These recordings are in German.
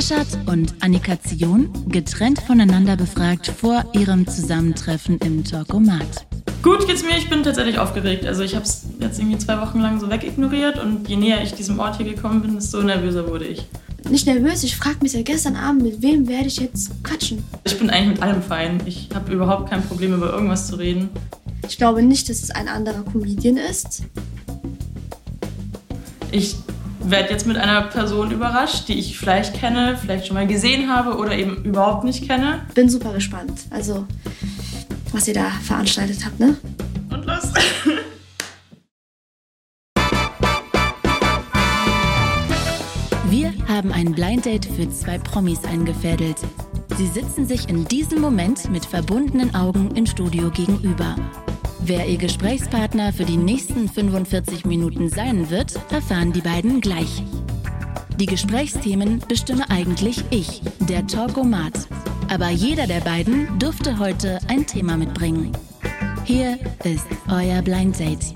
Farshad und Annika Zion getrennt voneinander befragt vor ihrem Zusammentreffen im Talkomat. Gut geht's mir, ich bin tatsächlich aufgeregt. Also ich habe es jetzt irgendwie zwei Wochen lang so wegignoriert und je näher ich diesem Ort hier gekommen bin, desto nervöser wurde ich. Nicht nervös, ich frage mich ja gestern Abend, mit wem werde ich jetzt quatschen? Ich bin eigentlich mit allem fein. Ich habe überhaupt kein Problem, über irgendwas zu reden. Ich glaube nicht, dass es ein anderer Comedian ist. Ich werde jetzt mit einer Person überrascht, die ich vielleicht kenne, vielleicht schon mal gesehen habe oder eben überhaupt nicht kenne. Bin super gespannt. Also, was ihr da veranstaltet habt, ne? Und los! Wir haben ein Blind Date für zwei Promis eingefädelt. Sie sitzen sich in diesem Moment mit verbundenen Augen im Studio gegenüber. Wer ihr Gesprächspartner für die nächsten 45 Minuten sein wird, erfahren die beiden gleich. Die Gesprächsthemen bestimme eigentlich ich, der Talkomat. Aber jeder der beiden durfte heute ein Thema mitbringen. Hier ist euer Blind Date.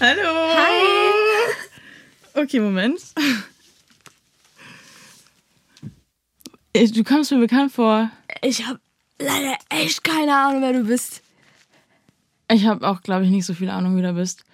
Hallo! Hi! Okay, Moment. Äh, Du kommst mir bekannt vor. Ich habe leider echt keine Ahnung, wer du bist. Ich habe auch, glaube ich, nicht so viel Ahnung, wie du bist.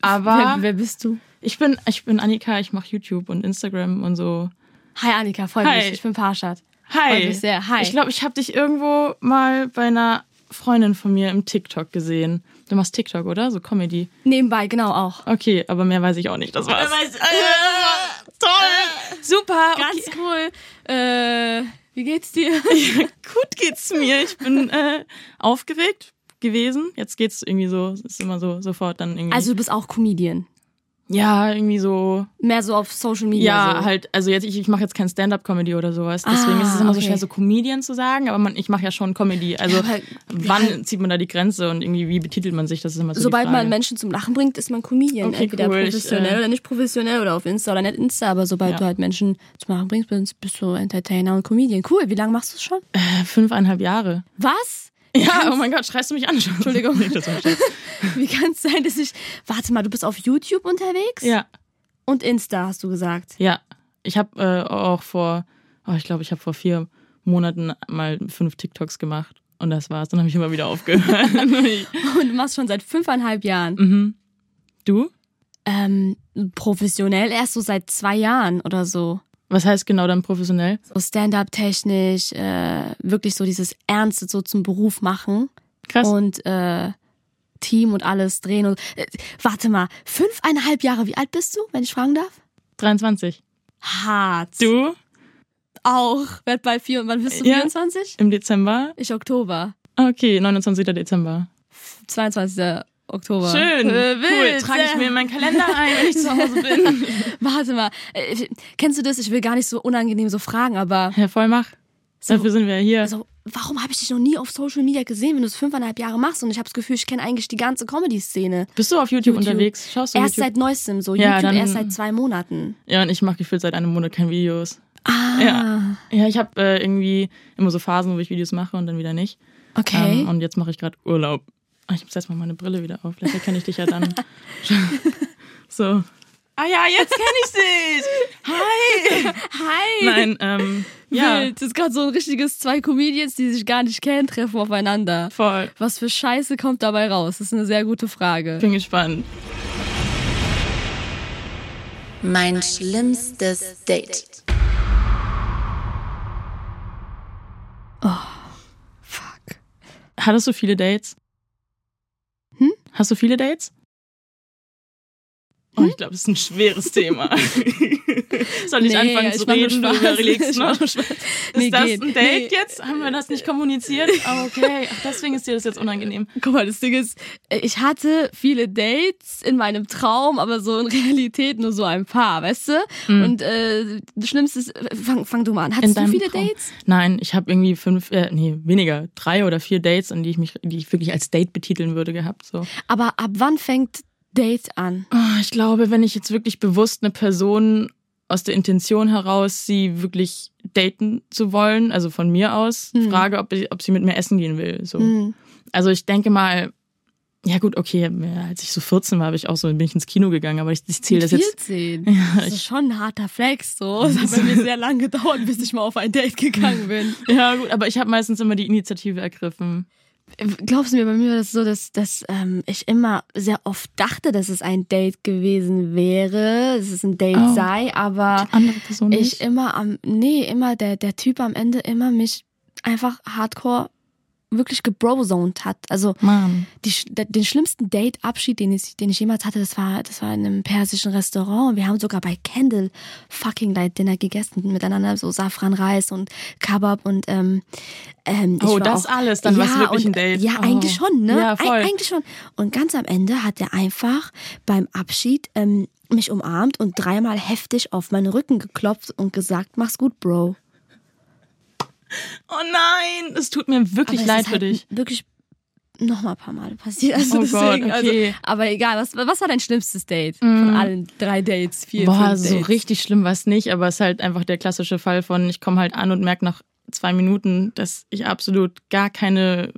Aber wer, wer bist du? ich bin, ich bin Annika, ich mache YouTube und Instagram und so. Hi Annika, freut Hi. mich. Ich bin Parshad. Hi. Freut mich sehr. Hi. Ich glaube, ich habe dich irgendwo mal bei einer Freundin von mir im TikTok gesehen. Du machst TikTok, oder? So Comedy. Nebenbei, genau auch. Okay, aber mehr weiß ich auch nicht. Das war's. Äh, toll. Super. Ganz Okay. cool. Äh, wie geht's dir? Gut geht's mir. Ich bin äh, aufgeregt gewesen. Jetzt geht's irgendwie so, ist immer so sofort dann irgendwie. Also du bist auch Comedian. Ja, irgendwie so. Mehr so auf Social Media. Ja, so. halt, also jetzt, ich, ich mache jetzt kein Stand-up-Comedy oder sowas. Deswegen Ah, ist es immer so okay. schwer, so Comedian zu sagen, aber man, ich mache ja schon Comedy. Also Ja, aber- wann ja. zieht man da die Grenze und irgendwie, wie betitelt man sich? Das ist immer so Sobald man Menschen zum Lachen bringt, ist man Comedian. Okay, Entweder cool. Ich, professionell äh, oder nicht professionell oder auf Insta oder nicht Insta, aber sobald Ja. du halt Menschen zum Lachen bringst, bist, bist du Entertainer und Comedian. Cool, wie lange machst du es schon? Äh, fünfeinhalb Jahre. Was? Ja, oh mein Gott, schreist du mich an? Entschuldigung. Nee. Wie kann es sein, dass ich. Warte mal, du bist auf YouTube unterwegs? ja, Und Insta, hast du gesagt. ja. Ich habe äh, auch vor, oh, ich glaube, ich habe vor vier Monaten mal fünf TikToks gemacht. Und das war's. Dann habe ich immer wieder aufgehört. Und du machst schon seit fünfeinhalb Jahren. mhm. Du? Ähm, professionell erst so seit zwei Jahren oder so. Was heißt genau dann professionell? So Stand-up-technisch, äh, wirklich so dieses Ernste so zum Beruf machen. Krass. Und äh, Team und alles drehen. Und, äh, warte mal, fünfeinhalb Jahre, wie alt bist du, wenn ich fragen darf? 23. Hart. Du? Auch. Werd bald vier und wann bist du Ja. 24? Im Dezember? Ich Oktober. Okay, 29. Dezember. 22. Oktober. Schön. Äh, cool. Trage ich mir in meinen Kalender ein, wenn ich zu Hause bin. Warte mal. Äh, kennst du das? Ich will gar nicht so unangenehm so fragen, aber Ja, voll mach. Dafür sind wir ja hier. also, warum habe ich dich noch nie auf Social Media gesehen, wenn du es fünfeinhalb Jahre machst? Und ich habe das Gefühl, ich kenne eigentlich die ganze Comedy-Szene. Bist du auf YouTube, YouTube. unterwegs? Schaust du Erst YouTube? seit neuestem, so Ja, YouTube dann- erst seit zwei Monaten. ja, und ich mache gefühlt seit einem Monat keine Videos. Ah, Ja. Ja, ich habe äh, irgendwie immer so Phasen, wo ich Videos mache und dann wieder nicht. okay. Ähm, und jetzt mache ich gerade Urlaub. Ah, Ich muss jetzt mal meine Brille wieder auf. Vielleicht erkenne ich dich ja dann. so. Ah ja, jetzt kenne ich dich. Hi. Hi. Nein, ähm, ja, Wild. Das ist gerade so ein richtiges zwei Comedians, die sich gar nicht kennen, treffen aufeinander. voll. Was für Scheiße kommt dabei raus? Das ist eine sehr gute Frage. Bin gespannt. Mein schlimmstes Date. Fuck. Hattest du viele Dates? Hast du viele Dates? Oh, ich glaube, das ist ein schweres Thema. Soll ich Nee, anfangen ich zu nur reden? Du überlegst Ich noch. Ist Nee, das geht. ein Date Nee. jetzt? Haben wir das nicht kommuniziert? Ah, okay. Ach, deswegen ist dir das jetzt unangenehm. Guck mal, das Ding ist, ich hatte viele Dates in meinem Traum, aber so in Realität nur so ein paar, weißt du? Und äh, das Schlimmste ist, fang, fang du mal an. Hattest du viele Traum. Dates? Nein, ich habe irgendwie fünf, äh, nee, weniger, drei oder vier Dates, an die ich mich, die ich wirklich als Date betiteln würde, gehabt. So. Aber ab wann fängt Date an? Ah, Ich glaube, wenn ich jetzt wirklich bewusst eine Person aus der Intention heraus, sie wirklich daten zu wollen, also von mir aus, Hm. frage, ob, ob sie mit mir essen gehen will. So. Hm. Also ich denke mal, Ja gut, okay, als ich so 14 war, habe ich auch so, bin ich ins Kino gegangen, aber ich, ich zähle das jetzt. 14. das ist schon ein harter Flex. So. Es hat bei mir sehr lange gedauert, bis ich mal auf ein Date gegangen bin. Ja gut, aber ich habe meistens immer die Initiative ergriffen. Glaubst du mir, bei mir war das so, dass, dass ähm, ich immer sehr oft dachte, dass es ein Date gewesen wäre, dass es ein Date Oh. sei, aber ich immer am, nee, immer der, der Typ am Ende immer mich einfach hardcore wirklich gebrozoned hat. Also die, den schlimmsten Date-Abschied, den ich, den ich jemals hatte, das war, das war in einem persischen Restaurant. Wir haben sogar bei Candle fucking Light Dinner gegessen miteinander, so Safranreis und Kebab und ähm, ähm, Oh, war das auch, alles, dann war's wirklich und, ein Date. Ja, Oh. eigentlich schon, ne? Ja, voll. Eig eigentlich schon. Und ganz am Ende hat er einfach beim Abschied ähm, mich umarmt und dreimal heftig auf meinen Rücken geklopft und gesagt, mach's gut, Bro. Oh nein, es tut mir wirklich Aber leid für halt dich. Wirklich noch mal ein paar Mal passiert. Also Oh Gott, deswegen, okay. also, aber egal, was, was war dein schlimmstes Date von allen drei Dates, vier, Boah, fünf so Dates? richtig schlimm war es nicht, aber es ist halt einfach der klassische Fall von, ich komme halt an und merke nach zwei Minuten, dass ich absolut gar keine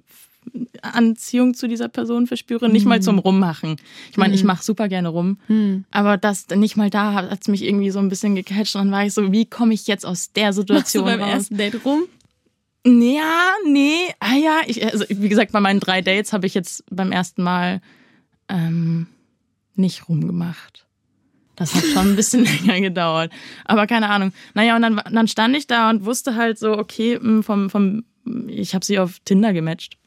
Anziehung zu dieser Person verspüre, nicht mal zum Rummachen. Ich meine, ich mache super gerne rum, aber das nicht mal da hat es mich irgendwie so ein bisschen gecatcht und dann war ich so, wie komme ich jetzt aus der Machst du Situation beim raus? ersten Date rum? Ja, nee, ah ja, ich, also wie gesagt, bei meinen drei Dates habe ich jetzt beim ersten Mal ähm, nicht rumgemacht. Das hat schon ein bisschen länger gedauert. Aber keine Ahnung. Naja, und dann, dann stand ich da und wusste halt so, okay, mh, vom, vom, ich habe sie auf Tinder gematcht.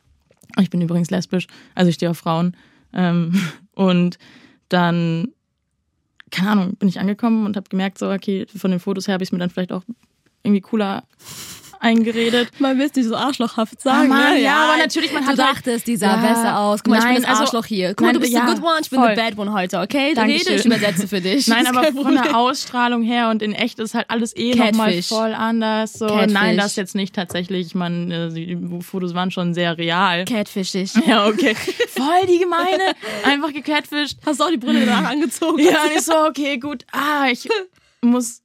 Ich bin übrigens lesbisch, also ich stehe auf Frauen. Ähm, und dann, keine Ahnung, bin ich angekommen und habe gemerkt, so, okay, von den Fotos her habe ich es mir dann vielleicht auch irgendwie cooler eingeredet. Man will es nicht so arschlochhaft sagen, Mann, ne? ja, aber natürlich, man du hat halt- dachtest, die sah Ja. besser aus. Guck mal, ich Nein, bin das also- Arschloch hier. Guck mal, Nein, du bist ja, the good one, ich bin voll. the bad one heute, okay? Dankeschön. Rede, ich übersetze für dich. Nein, aber von der Ausstrahlung her und in echt ist halt alles eh nochmal voll anders. So. Catfish. Nein, das jetzt nicht tatsächlich. Man, äh, die Fotos waren schon sehr real. Catfish dich. Ja, okay. Voll die gemeine. Einfach gecatfischt. Hast du auch die Brille danach angezogen? Ja, und ich so, okay, gut. Ah, ich muss.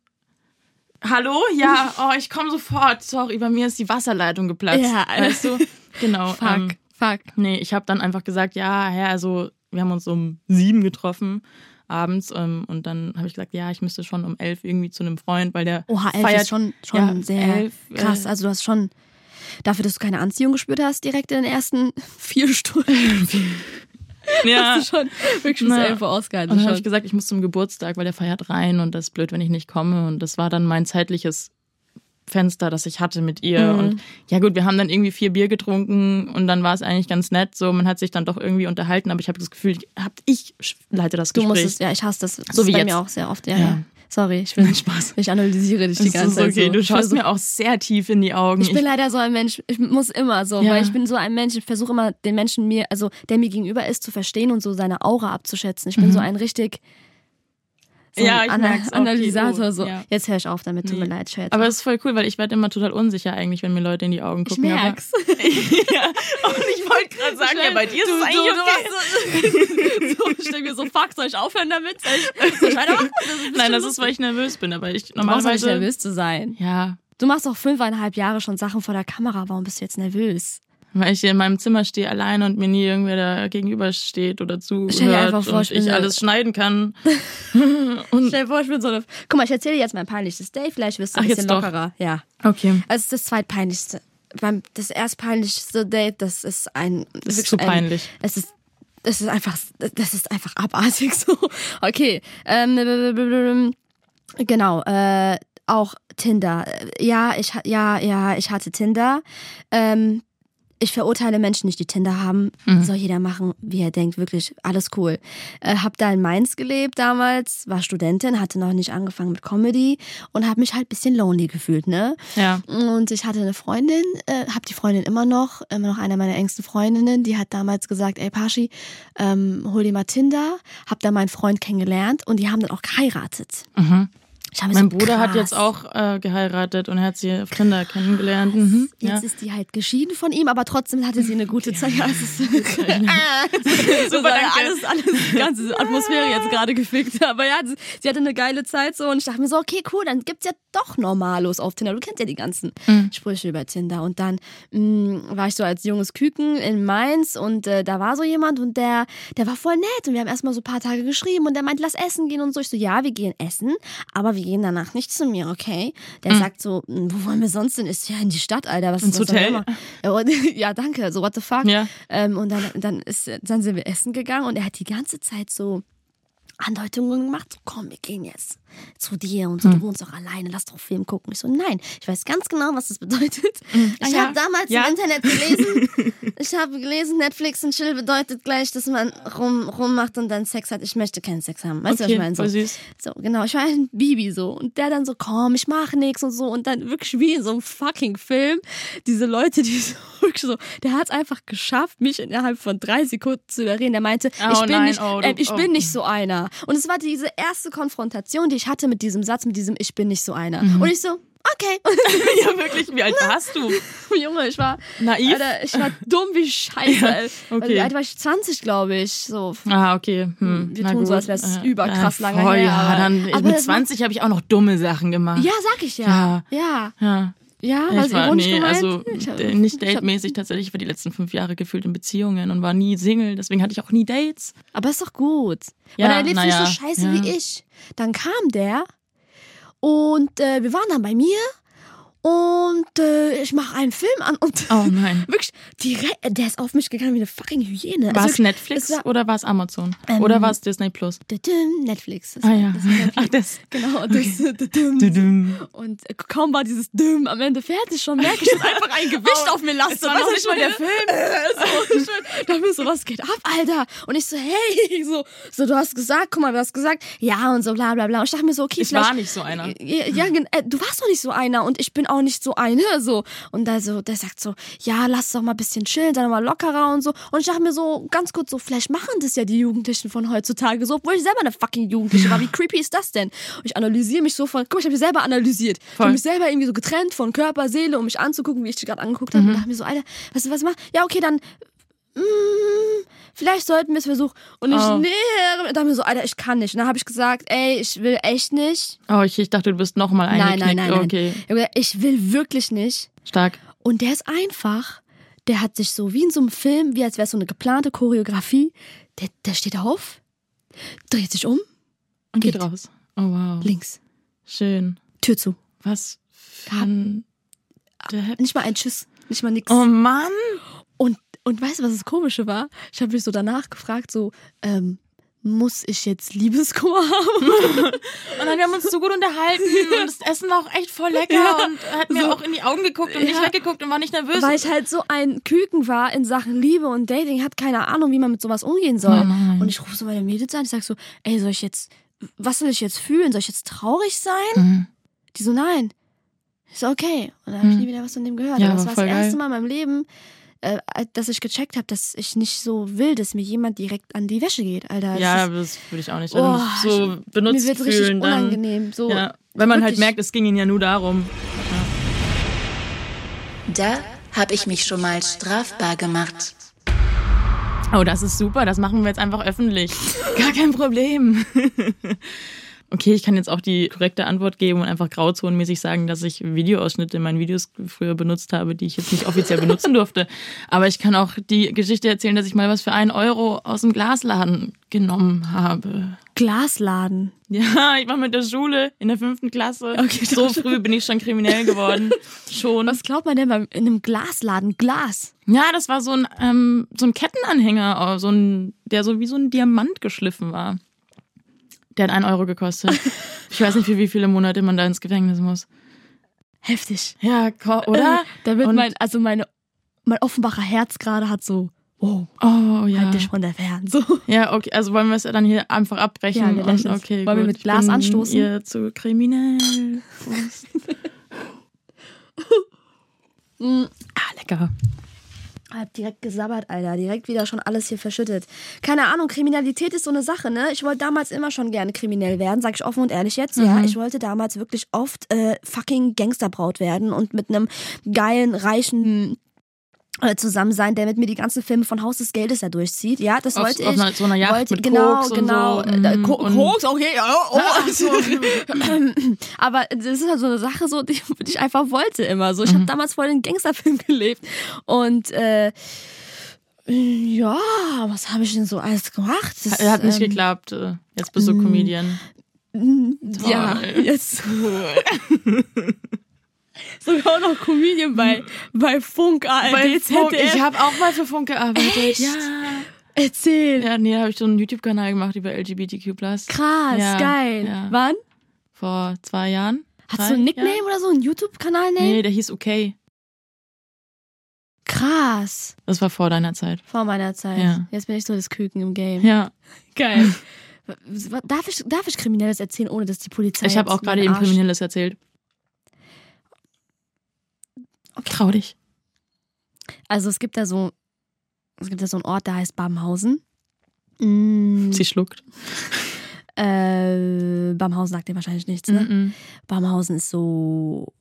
Hallo? Ja, oh, ich komme sofort. Sorry, bei mir ist die Wasserleitung geplatzt. Ja, weißt du? Genau. Fuck, ähm, fuck. Nee, ich habe dann einfach gesagt, ja, ja, also wir haben uns um sieben getroffen abends ähm, und dann habe ich gesagt, ja, ich müsste schon um elf irgendwie zu einem Freund, weil der Oha, elf feiert ist schon, schon ja, sehr elf, krass. äh, Also du hast schon, dafür, dass du keine Anziehung gespürt hast, direkt in den ersten vier Stunden, ja. hast du schon wirklich bis Na. elf Uhr ausgehalten. Und dann habe ich gesagt, ich muss zum Geburtstag, weil der feiert rein und das ist blöd, wenn ich nicht komme. Und das war dann mein zeitliches Fenster, das ich hatte mit ihr. Mhm. Und ja gut, wir haben dann irgendwie vier Bier getrunken und dann war es eigentlich ganz nett. So, man hat sich dann doch irgendwie unterhalten, aber ich habe das Gefühl, hab, ich leite das Du Gespräch. musst es, ja, ich hasse das. Das So ist wie bei jetzt. mir auch sehr oft. Ja, Ja. ja. Sorry, ich bin Spaß. Ich analysiere dich die ganze ist Zeit. okay, so. du schaust mir auch sehr tief in die Augen. Ich bin leider so ein Mensch, ich muss immer so, Ja. weil ich bin so ein Mensch, ich versuche immer den Menschen mir, also der mir gegenüber ist, zu verstehen und so seine Aura abzuschätzen. Ich bin so ein richtig so. Ja, ein ich Ana merk's auch, Analysator. So. ja. Jetzt höre ich auf damit, tut Nee. mir leid, Chat. aber es ist voll cool, weil ich werde immer total unsicher eigentlich, wenn mir Leute in die Augen ich gucken. aber- merk's. ja. Und ich wollte gerade sagen, ja, bei dir ist du, es eigentlich du, okay. Du so, so, ich denke mir so, fuck, soll ich aufhören damit? Soll ich, soll ich weitermachen? Das ist Nein, das ist, weil ich nervös bin, aber ich Du brauchst doch nicht normalerweise. nervös zu sein. Ja, Du machst doch fünfeinhalb Jahre schon Sachen vor der Kamera. Warum bist du jetzt nervös? Weil ich hier in meinem Zimmer stehe alleine und mir nie irgendwer da gegenüber steht oder Stell dir zuhört einfach vor, und ich ich alles schneiden kann. und Stell dir vor, ich bin so eine. Guck mal, ich erzähle dir jetzt mein peinlichstes Date. Vielleicht wirst du ein Ach, bisschen jetzt doch. lockerer. Ja. okay, Also, es das zweitpeinlichste. Das erstpeinlichste Date, das ist ein. das ist zu ein- peinlich. Es ist. Das ist einfach, das ist einfach abartig so. Okay. Ähm, genau. Äh, auch Tinder. Ja, ich ja, ja, ich hatte Tinder. Ähm, ich verurteile Menschen nicht, die Tinder haben. Soll jeder machen, wie er denkt. Wirklich, alles cool. Äh, hab da in Mainz gelebt damals, war Studentin, hatte noch nicht angefangen mit Comedy und hab mich halt bisschen lonely gefühlt, ne? Ja. Und ich hatte eine Freundin, äh, habe die Freundin immer noch, immer noch eine meiner engsten Freundinnen, die hat damals gesagt, ey Paschi, ähm, hol dir mal Tinder, hab da meinen Freund kennengelernt und die haben dann auch geheiratet. Mhm. Mein so, Bruder hat krass. jetzt auch äh, geheiratet und hat sie auf Tinder kennengelernt. Mhm. Jetzt Ja. ist die halt geschieden von ihm, aber trotzdem hatte sie eine gute Zeit. Ja, es ist Super, alles, alles, die ganze Atmosphäre jetzt gerade gefickt. Aber ja, sie, hatte eine geile Zeit so und ich dachte mir so, okay, cool, dann gibt's ja doch Normalos auf Tinder. Du kennst ja die ganzen Mhm. Sprüche über Tinder. Und dann mh, war ich so als junges Küken in Mainz und äh, da war so jemand und der, der war voll nett und wir haben erstmal so ein paar Tage geschrieben und der meint, lass essen gehen und so. Ich so, ja, wir gehen essen, aber wir gehen danach nicht zu mir, okay? Der sagt so, "Mh, wo wollen wir sonst denn? Ist ja in die Stadt, Alter. Was Mhm. Ins was soll Hotel? immer?" Ja, und- Ja, danke. So, what the fuck? Ja. Ähm, und dann, dann, ist, dann sind wir essen gegangen und er hat die ganze Zeit so Andeutungen gemacht, so komm, wir gehen jetzt zu dir und so, Hm. du wohnst doch alleine, lass doch Film gucken. Ich so, nein, ich weiß ganz genau, was das bedeutet. Ah, Ich ja. habe damals Ja. im Internet gelesen, ich habe gelesen, Netflix und Chill bedeutet gleich, dass man rum, rummacht und dann Sex hat. Ich möchte keinen Sex haben. Weißt du, was ich Okay, meine? So, süß. so, genau, ich war ein Bibi so. Und der dann so, komm, ich mache nichts und so. Und dann wirklich wie in so einem fucking Film, diese Leute, die so, wirklich so, der hat es einfach geschafft, mich innerhalb von drei Sekunden zu überreden. Der meinte, Oh ich bin nein, nicht, oh, du- äh, ich oh. bin nicht so einer. Und es war diese erste Konfrontation, die ich hatte mit diesem Satz, mit diesem Ich bin nicht so einer. Mhm. Und ich so, okay. ja, wirklich. Wie alt warst du? Junge, ich war Naiv? Alter, ich war dumm wie Scheiße. ey. okay. Wie alt war ich? 20, glaube ich. So. Ah, okay. Hm. Wir Na tun so, gut. als wär's Äh, überkrass äh, lange voll, her, Ja, dann aber mit das 20 habe ich auch noch dumme Sachen gemacht. Ja, sag ich ja. Ja. Ja. Ja, Ich was war, ironisch nee, gemeint? also Ich hab- nicht ich datemäßig tatsächlich. Ich war die letzten fünf Jahre gefühlt in Beziehungen und war nie Single. Deswegen hatte ich auch nie Dates. Aber ist doch gut. Ja, Weil er lebt nicht ja, so scheiße ja. wie ich. Dann kam der und äh, wir waren dann bei mir und äh, ich mache einen Film an und Oh nein. wirklich, direkt, der ist auf mich gegangen wie eine fucking Hyäne. War Also es Netflix es war- oder war es Amazon? Ähm, oder war es Disney Plus? Netflix. Das Ah ja. das Netflix. Ach, das. Genau, das. Dudum. Und äh, kaum war dieses Düm am Ende fertig, schon merke ich, dass einfach ein Gewicht Oh, auf mir lastet. es war nicht mal der Film. so, ich dachte mir so, was geht ab, Alter? Und ich so, hey, so, so, du hast gesagt, guck mal, du hast gesagt, ja und so, bla, bla, bla. Und ich dachte mir so, okay, Ich war nicht so einer. Ja, ja, äh, du warst doch nicht so einer und ich bin auch nicht so eine, so. Und da so, der sagt so, ja, lass doch mal ein bisschen chillen, sei doch mal lockerer und so. Und ich dachte mir so, ganz kurz so, vielleicht machen das ja die Jugendlichen von heutzutage so, obwohl ich selber eine fucking Jugendliche war. Wie creepy ist das denn? Und ich analysiere mich so von, guck mal, ich habe mich selber analysiert. Ich Voll. habe mich selber irgendwie so getrennt von Körper, Seele, um mich anzugucken, wie ich dich gerade angeguckt habe. Und dachte mir so, Alter, weißt du, was ich mach? Ja, okay, dann, vielleicht sollten wir es versuchen. Und ich, Oh. nee, dachte mir so, Alter, ich kann nicht. Und dann habe ich gesagt, ey, ich will echt nicht. Oh, ich, ich dachte, du bist nochmal Nein, eingeknickt. nein, nein, nein. Okay, gesagt, Ich will wirklich nicht. stark. Und der ist einfach, der hat sich so wie in so einem Film, wie als wäre es so eine geplante Choreografie, der, der steht auf, dreht sich um, Und geht Geht. raus. Oh, wow. links, Schön. Tür zu. Was Depp. Nicht mal ein Tschüss, nicht mal nix. Oh Mann. Und, weißt du, was das Komische war? Ich habe mich so danach gefragt, so, ähm, muss ich jetzt Liebeskummer haben? Und dann wir haben uns so gut unterhalten und das Essen war auch echt voll lecker Ja, und hat mir so. auch in die Augen geguckt und nicht Ja. weggeguckt und war nicht nervös. Weil ich halt so ein Küken war in Sachen Liebe und Dating, hat keine Ahnung, wie man mit sowas umgehen soll. Nein. und ich rufe so meine Mädels an, ich sag so, ey, soll ich jetzt, was soll ich jetzt fühlen? Soll ich jetzt traurig sein? Mhm. Die so, nein. Ich so, okay. Und dann habe ich nie wieder was von dem gehört. Ja, das aber war das erste geil. Mal in meinem Leben, äh, dass ich gecheckt habe, dass ich nicht so will, dass mir jemand direkt an die Wäsche geht, Alter. Das Ja, ist, das würde ich auch nicht. Oh, Also so mir benutzt wird richtig fühlen dann. unangenehm. So, Ja, wenn man halt merkt, es ging ihnen ja nur darum. Da habe ich mich schon mal strafbar gemacht. Oh, das ist super, das machen wir jetzt einfach öffentlich. Gar kein Problem. Okay, ich kann jetzt auch die korrekte Antwort geben und einfach grauzonenmäßig sagen, dass ich Videoausschnitte in meinen Videos früher benutzt habe, die ich jetzt nicht offiziell benutzen durfte. Aber ich kann auch die Geschichte erzählen, dass ich mal was für einen Euro aus dem Glasladen genommen habe. Glasladen. Ja, ich war mit der Schule in der fünften Klasse. Okay, so früh bin ich schon kriminell geworden. Schon. Was glaubt man denn in einem Glasladen? Glas. Ja, das war so ein, ähm, so ein Kettenanhänger, äh, so ein, der so wie so ein Diamant geschliffen war. Der hat einen Euro gekostet. Ich weiß nicht, für wie viele Monate man da ins Gefängnis muss. Heftig. Ja, ko- oder? Da wird Und- mein, also meine, mein Offenbacher Herz gerade hat so, wow, Oh, ja. halt dich von der Fern. So. Ja, okay, also wollen wir es dann hier einfach abbrechen? Ja, wir und, okay, Wollen wir gut. mit Glas anstoßen? Ihr zu kriminell. Prost. ah, lecker. Hab direkt gesabbert, Alter. Direkt wieder schon alles hier verschüttet. Keine Ahnung, Kriminalität ist so eine Sache, ne? Ich wollte damals immer schon gerne kriminell werden, sag ich offen und ehrlich jetzt. Ja, ich wollte damals wirklich oft äh, fucking Gangsterbraut werden und mit einem geilen, reichen zusammen sein, der mit mir die ganzen Filme von Haus des Geldes ja durchzieht. Ja, das Auf- wollte auf ich. einer- so einer Yacht wollte, mit genau, Koks genau. so. Äh, Mhm. Ko Und- Koks, okay, ja, oh. Ach so. Aber das ist halt so eine Sache, so, die, die ich einfach wollte immer. So, ich habe damals voll den Gangsterfilm gelebt. Und äh, ja, was habe ich denn so alles gemacht? Das, hat nicht ähm, geklappt. äh, Jetzt bist du Comedian. Ja, Toll. jetzt. Sogar noch Comedian bei, bei Funk, ARD, Bei Funk, ich habe auch mal für Funk gearbeitet. Echt? Ja. Erzähl. Ja, nee, da habe ich so einen YouTube-Kanal gemacht über LGBTQ+. Krass, Ja, geil. ja. Wann? Vor zwei Jahren. Hast du ein Nickname Jahren? oder so, einen YouTube-Kanal-Name? Nee, der hieß Okay. Krass. Das war vor deiner Zeit. Vor meiner Zeit. Ja. Jetzt bin ich so das Küken im Game. Ja. Geil. Darf ich, darf ich Kriminelles erzählen, ohne dass die Polizei. Ich habe auch gerade eben Kriminelles erzählt. Trau dich. Also es gibt da so, es gibt da so einen Ort, der heißt Babenhausen. Mm, Sie schluckt. äh, Babenhausen sagt dir wahrscheinlich nichts, ne? Mhm. Babenhausen ist so.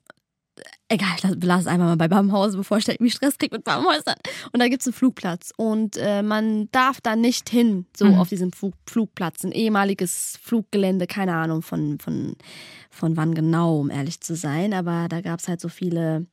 Egal, ich lasse lass es einfach mal bei Babenhausen, bevor ich irgendwie Stress kriege mit Babenhäusern. Und da gibt's einen Flugplatz. Und äh, man darf da nicht hin, so Mhm. auf diesem Flug, Flugplatz. Ein ehemaliges Fluggelände, keine Ahnung von, von, von wann genau, um ehrlich zu sein. Aber da gab's halt so viele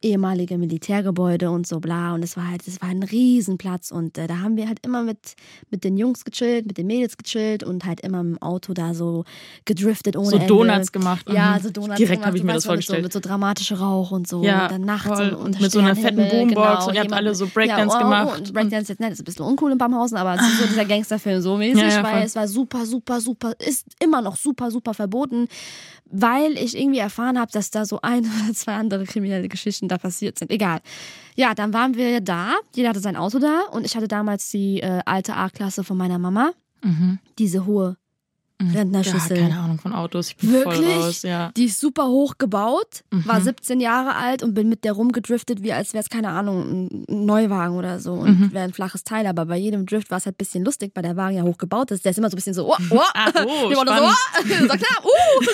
ehemalige Militärgebäude und so bla. Und es war halt, es war ein Riesenplatz. Und äh, da haben wir halt immer mit, mit den Jungs gechillt, mit den Mädels gechillt und halt immer im Auto da so gedriftet ohne So Ende. Donuts gemacht. Ja, Mhm. so Donuts. Direkt gemacht, habe ich mir das mit so, vorgestellt. mit so dramatischem Rauch und so. Ja, und dann nachts voll. und Mit so einer fetten Boombox genau, und ihr habt alle so Breakdance ja, oh, gemacht. Oh, und Breakdance jetzt das ist ein bisschen uncool in Baumhausen, aber es ist so dieser Gangsterfilm so mäßig, Ja, ja, weil voll. es war super, super, super, ist immer noch super, super verboten, weil ich irgendwie erfahren habe, dass da so ein oder zwei andere kriminelle Geschichten da passiert sind. Egal. Ja, dann waren wir da, jeder hatte sein Auto da und ich hatte damals die äh, alte A-Klasse von meiner Mama, Mhm. diese hohe Ja, Rentnerschüssel. keine Ahnung von Autos. Ich bin voll Wirklich? raus. Ja. Die ist super hoch gebaut, war Mhm. 17 Jahre alt und bin mit der rumgedriftet, wie als wäre es, keine Ahnung, ein Neuwagen oder so. Und Mhm. wäre ein flaches Teil. Aber bei jedem Drift war es halt ein bisschen lustig, weil der Wagen ja hoch gebaut ist. Der ist immer so ein bisschen so, oh, oh. Ah, oh, so, oh, so knapp, uh.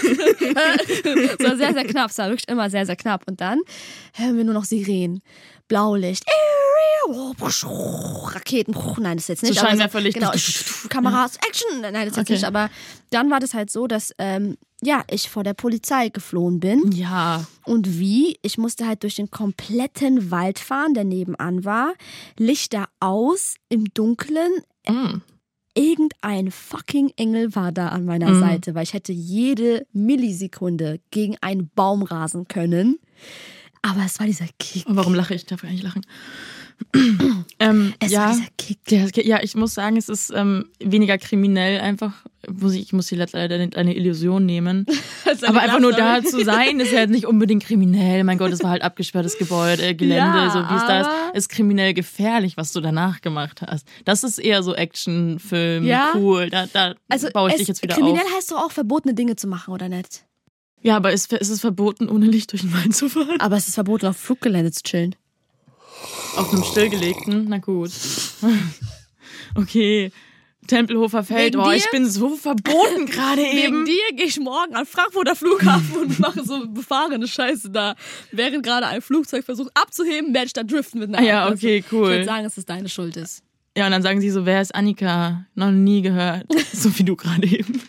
so war sehr, sehr knapp. Es war wirklich immer sehr, sehr knapp. Und dann hören wir nur noch Sirenen. Blaulicht. Raketen. Nein, das ist jetzt nicht. So Scheinwerferlicht. Genau. Kameras. Action. Nein, das ist jetzt Okay. nicht. Aber dann war das halt so, dass ähm, ja, ich vor der Polizei geflohen bin. Ja. Und wie? Ich musste halt durch den kompletten Wald fahren, der nebenan war. Lichter aus, im Dunkeln. Mhm. Irgendein fucking Engel war da an meiner Mhm. Seite, weil ich hätte jede Millisekunde gegen einen Baum rasen können. Aber es war dieser Kick. Und warum lache ich? Ich darf gar nicht lachen. ähm, Es ja. war dieser Kick. Ja, ja, ich muss sagen, es ist ähm, weniger kriminell einfach. Muss ich, ich muss hier leider eine Illusion nehmen. Aber einfach nur da zu sein, ist ja nicht unbedingt kriminell. Mein Gott, es war halt abgesperrtes Gebäude, äh, Gelände, Ja, so wie es da ist. Ist kriminell gefährlich, was du danach gemacht hast. Das ist eher so Actionfilm, Ja. cool. Da, da Also baue ich dich jetzt wieder kriminell auf. heißt doch auch verbotene Dinge zu machen, oder nicht? Ja, aber ist, ist es verboten, ohne Licht durch den Wald zu fahren? Aber es ist verboten, auf Fluggelände zu chillen. Auf einem stillgelegten? Na gut. Okay. Tempelhofer Feld. Wegen Oh, dir? ich bin so verboten gerade eben. Wegen dir gehe ich morgen an Frankfurter Flughafen und mache so befahrene Scheiße da. Während gerade ein Flugzeug versucht abzuheben, werde ich da driften mit einer ja, Art. okay, Ich cool. würde sagen, dass es deine Schuld ist. Ja, und dann sagen sie so, wer ist Annika? Noch nie gehört. So wie du gerade eben.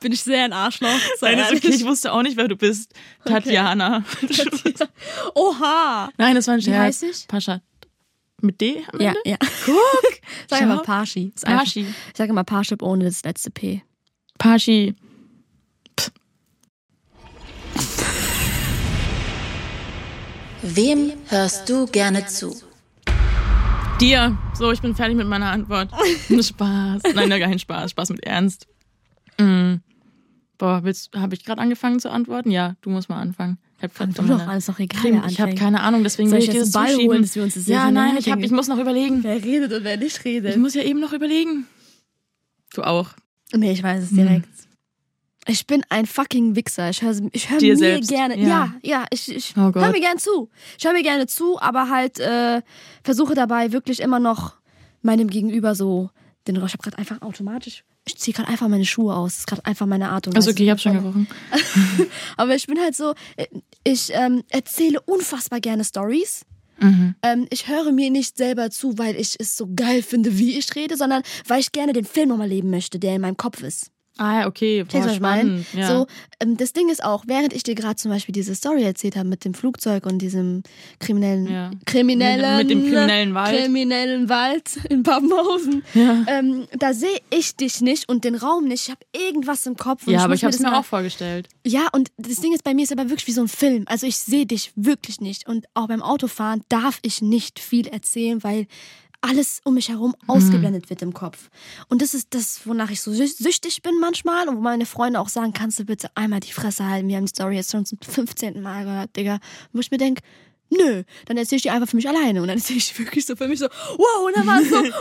Bin ich sehr ein Arschloch. Sei Nein, okay. Ich wusste auch nicht, wer du bist. Tatjana. Oha. Nein, das war ein Wie Scherz. heißt ich? Pascha. Mit D am Ja, Ende? ja. Guck. Sag Parshi. Ist einfach- Parschi. Ich sage immer Parship ohne das letzte P. Paschi. Wem hörst du gerne zu? Dir. So, ich bin fertig mit meiner Antwort. Spaß. Nein, nein, kein Spaß. Spaß mit Ernst. Mm. Boah, habe ich gerade angefangen zu antworten? Ja, du musst mal anfangen. Ich hab grad du doch, alles doch egal, Ich habe keine Ahnung, deswegen Soll will ich ich das Ball zuschieben. holen, dass wir uns das Ja, nein, ich, hab, ich muss noch überlegen. Wer redet und wer nicht redet. Ich muss ja eben noch überlegen. Du auch. nee, ich weiß es direkt. Ich bin ein fucking Wichser. Ich höre ich hör Dir mir selbst, gerne. ja. Ja, ja, ich, ich Oh höre mir gerne zu. Ich höre mir gerne zu, aber halt äh, versuche dabei wirklich immer noch meinem Gegenüber so den Ich habe gerade einfach automatisch. Ich ziehe gerade einfach meine Schuhe aus. Das ist gerade einfach meine Art und Weise. Also okay, ich habe schon gerochen. Aber ich bin halt so, äh, ich ähm, erzähle unfassbar gerne Stories. Mhm. Ähm, ich höre mir nicht selber zu, weil ich es so geil finde, wie ich rede, sondern weil ich gerne den Film nochmal leben möchte, der in meinem Kopf ist. Ah okay. Boah, was ich spannend. Ja. So, ähm, das Ding ist auch, während ich dir gerade zum Beispiel diese Story erzählt habe mit dem Flugzeug und diesem kriminellen, Ja. kriminellen, Mit- mit dem kriminellen Wald. kriminellen Wald in Pappenhausen, Ja. ähm, da sehe ich dich nicht und den Raum nicht. Ich habe irgendwas im Kopf. Und ja, aber muss ich habe es das mir auch vorgestellt. ja, und das Ding ist, bei mir ist aber wirklich wie so ein Film. Also ich sehe dich wirklich nicht. Und auch beim Autofahren darf ich nicht viel erzählen, weil alles um mich herum ausgeblendet wird im Kopf. Und das ist das, wonach ich so sü- süchtig bin manchmal und wo meine Freunde auch sagen, kannst du bitte einmal die Fresse halten, wir haben die Story jetzt schon zum 15. Mal gehört, Digga. Wo ich mir denke, nö, dann erzähle ich die einfach für mich alleine. Und dann erzähle ich wirklich so für mich so, wow, und dann war es so, und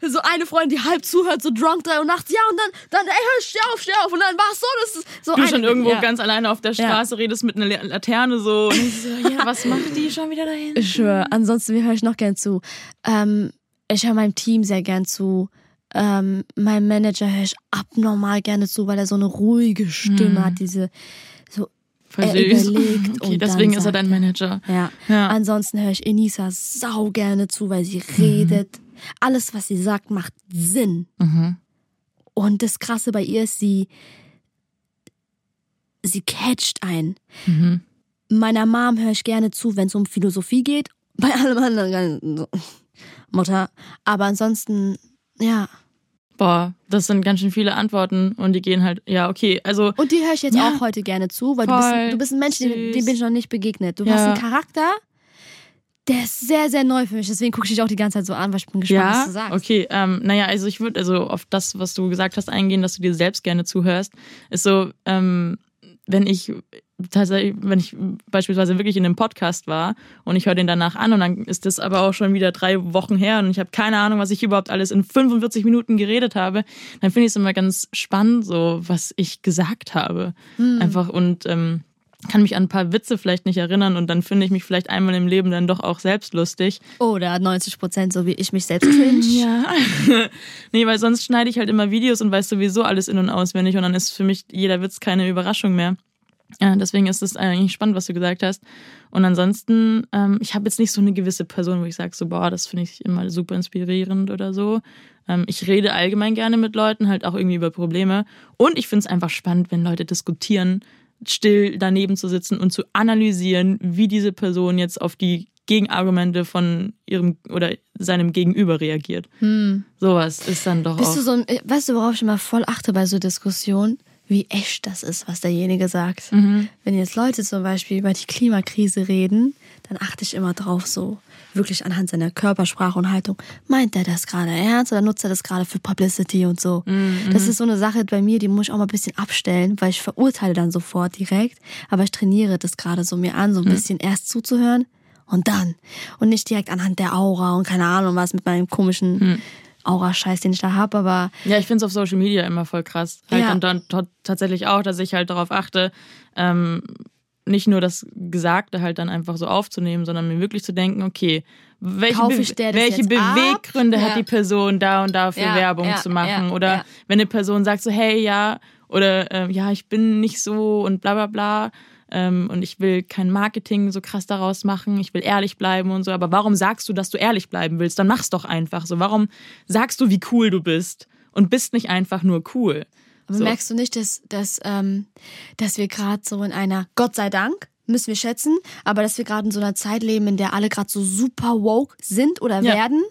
dann so eine Freundin, die halb zuhört, so drunk drei Uhr nachts, ja, und dann, dann, ey, hör, steh auf, steh auf. Und dann war es so, das ist so Du eine- schon irgendwo ja. ganz alleine auf der Straße redest mit einer La- Laterne so. Und ich so, ja, was macht die schon wieder dahin? Ich schwöre. Ansonsten höre ich noch gern zu. Ähm, ich höre meinem Team sehr gern zu. Ähm, meinem Manager höre ich abnormal gerne zu, weil er so eine ruhige Stimme hat. Diese Voll er süß. überlegt Okay, und deswegen dann ist er dein Manager. ja. Ja. Ansonsten höre ich Enisa sau gerne zu, weil sie Mhm. redet. Alles, was sie sagt, macht Sinn. Mhm. Und das Krasse bei ihr ist, sie sie catcht ein. Mhm. Meiner Mom höre ich gerne zu, wenn es um Philosophie geht. Bei allem anderen Mutter. Aber ansonsten, ja. Boah, das sind ganz schön viele Antworten und die gehen halt, ja, okay, also Und die höre ich jetzt Ja. auch heute gerne zu, weil du Voll bist, du bist ein Mensch, dem, dem bin ich noch nicht begegnet. Du Ja. hast einen Charakter, der ist sehr, sehr neu für mich. Deswegen gucke ich dich auch die ganze Zeit so an, weil ich bin gespannt, was Ja, du sagst. okay. Ähm, naja, also ich würde also auf das, was du gesagt hast, eingehen, dass du dir selbst gerne zuhörst. Ist so, ähm, wenn ich tatsächlich, wenn ich beispielsweise wirklich in einem Podcast war und ich höre den danach an und dann ist das aber auch schon wieder drei Wochen her und ich habe keine Ahnung, was ich überhaupt alles in 45 Minuten geredet habe, dann finde ich es immer ganz spannend, so was ich gesagt habe. Hm. Einfach und ähm, kann mich an ein paar Witze vielleicht nicht erinnern und dann finde ich mich vielleicht einmal im Leben dann doch auch selbst lustig. Oder 90 Prozent, so wie ich mich selbst cringe. Ja. nee, weil sonst schneide ich halt immer Videos und weiß sowieso alles in- und auswendig und dann ist für mich jeder Witz keine Überraschung mehr. Ja, deswegen ist es eigentlich spannend, was du gesagt hast. Und ansonsten, ähm, ich habe jetzt nicht so eine gewisse Person, wo ich sage, so, boah, das finde ich immer super inspirierend oder so. Ähm, ich rede allgemein gerne mit Leuten, halt auch irgendwie über Probleme. Und ich finde es einfach spannend, wenn Leute diskutieren, still daneben zu sitzen und zu analysieren, wie diese Person jetzt auf die Gegenargumente von ihrem oder seinem Gegenüber reagiert. Sowas ist dann doch Bist auch. du so ein, äh, weißt du, worauf ich immer voll achte bei so Diskussionen? Wie echt das ist, was derjenige sagt. Mhm. Wenn jetzt Leute zum Beispiel über die Klimakrise reden, dann achte ich immer drauf, so wirklich anhand seiner Körpersprache und Haltung. Meint er das gerade ernst oder nutzt er das gerade für Publicity und so? Mhm, Das ist so eine Sache bei mir, die muss ich auch mal ein bisschen abstellen, weil ich verurteile dann sofort direkt. Aber ich trainiere das gerade so mir an, so Mhm. ein bisschen erst zuzuhören und dann. Und nicht direkt anhand der Aura und keine Ahnung was mit meinem komischen Mhm. Aura-Scheiß, den ich da habe, aber Ja, ich finde es auf Social Media immer voll krass. Halt Ja. Und dann tatsächlich auch, dass ich halt darauf achte, ähm, nicht nur das Gesagte halt dann einfach so aufzunehmen, sondern mir wirklich zu denken, okay, welche, Be welche? Beweggründe Ja. hat die Person da und da für Ja, Werbung ja, zu machen? oder wenn eine Person sagt so, hey, ja, oder ähm, ja, ich bin nicht so und bla bla bla. Ähm, und ich will kein Marketing so krass daraus machen, ich will ehrlich bleiben und so, aber warum sagst du, dass du ehrlich bleiben willst? Dann mach's doch einfach so. Warum sagst du, wie cool du bist und bist nicht einfach nur cool? Aber So. merkst du nicht, dass, dass, ähm, dass wir gerade so in einer, Gott sei Dank, müssen wir schätzen, aber dass wir gerade in so einer Zeit leben, in der alle gerade so super woke sind oder Ja. werden.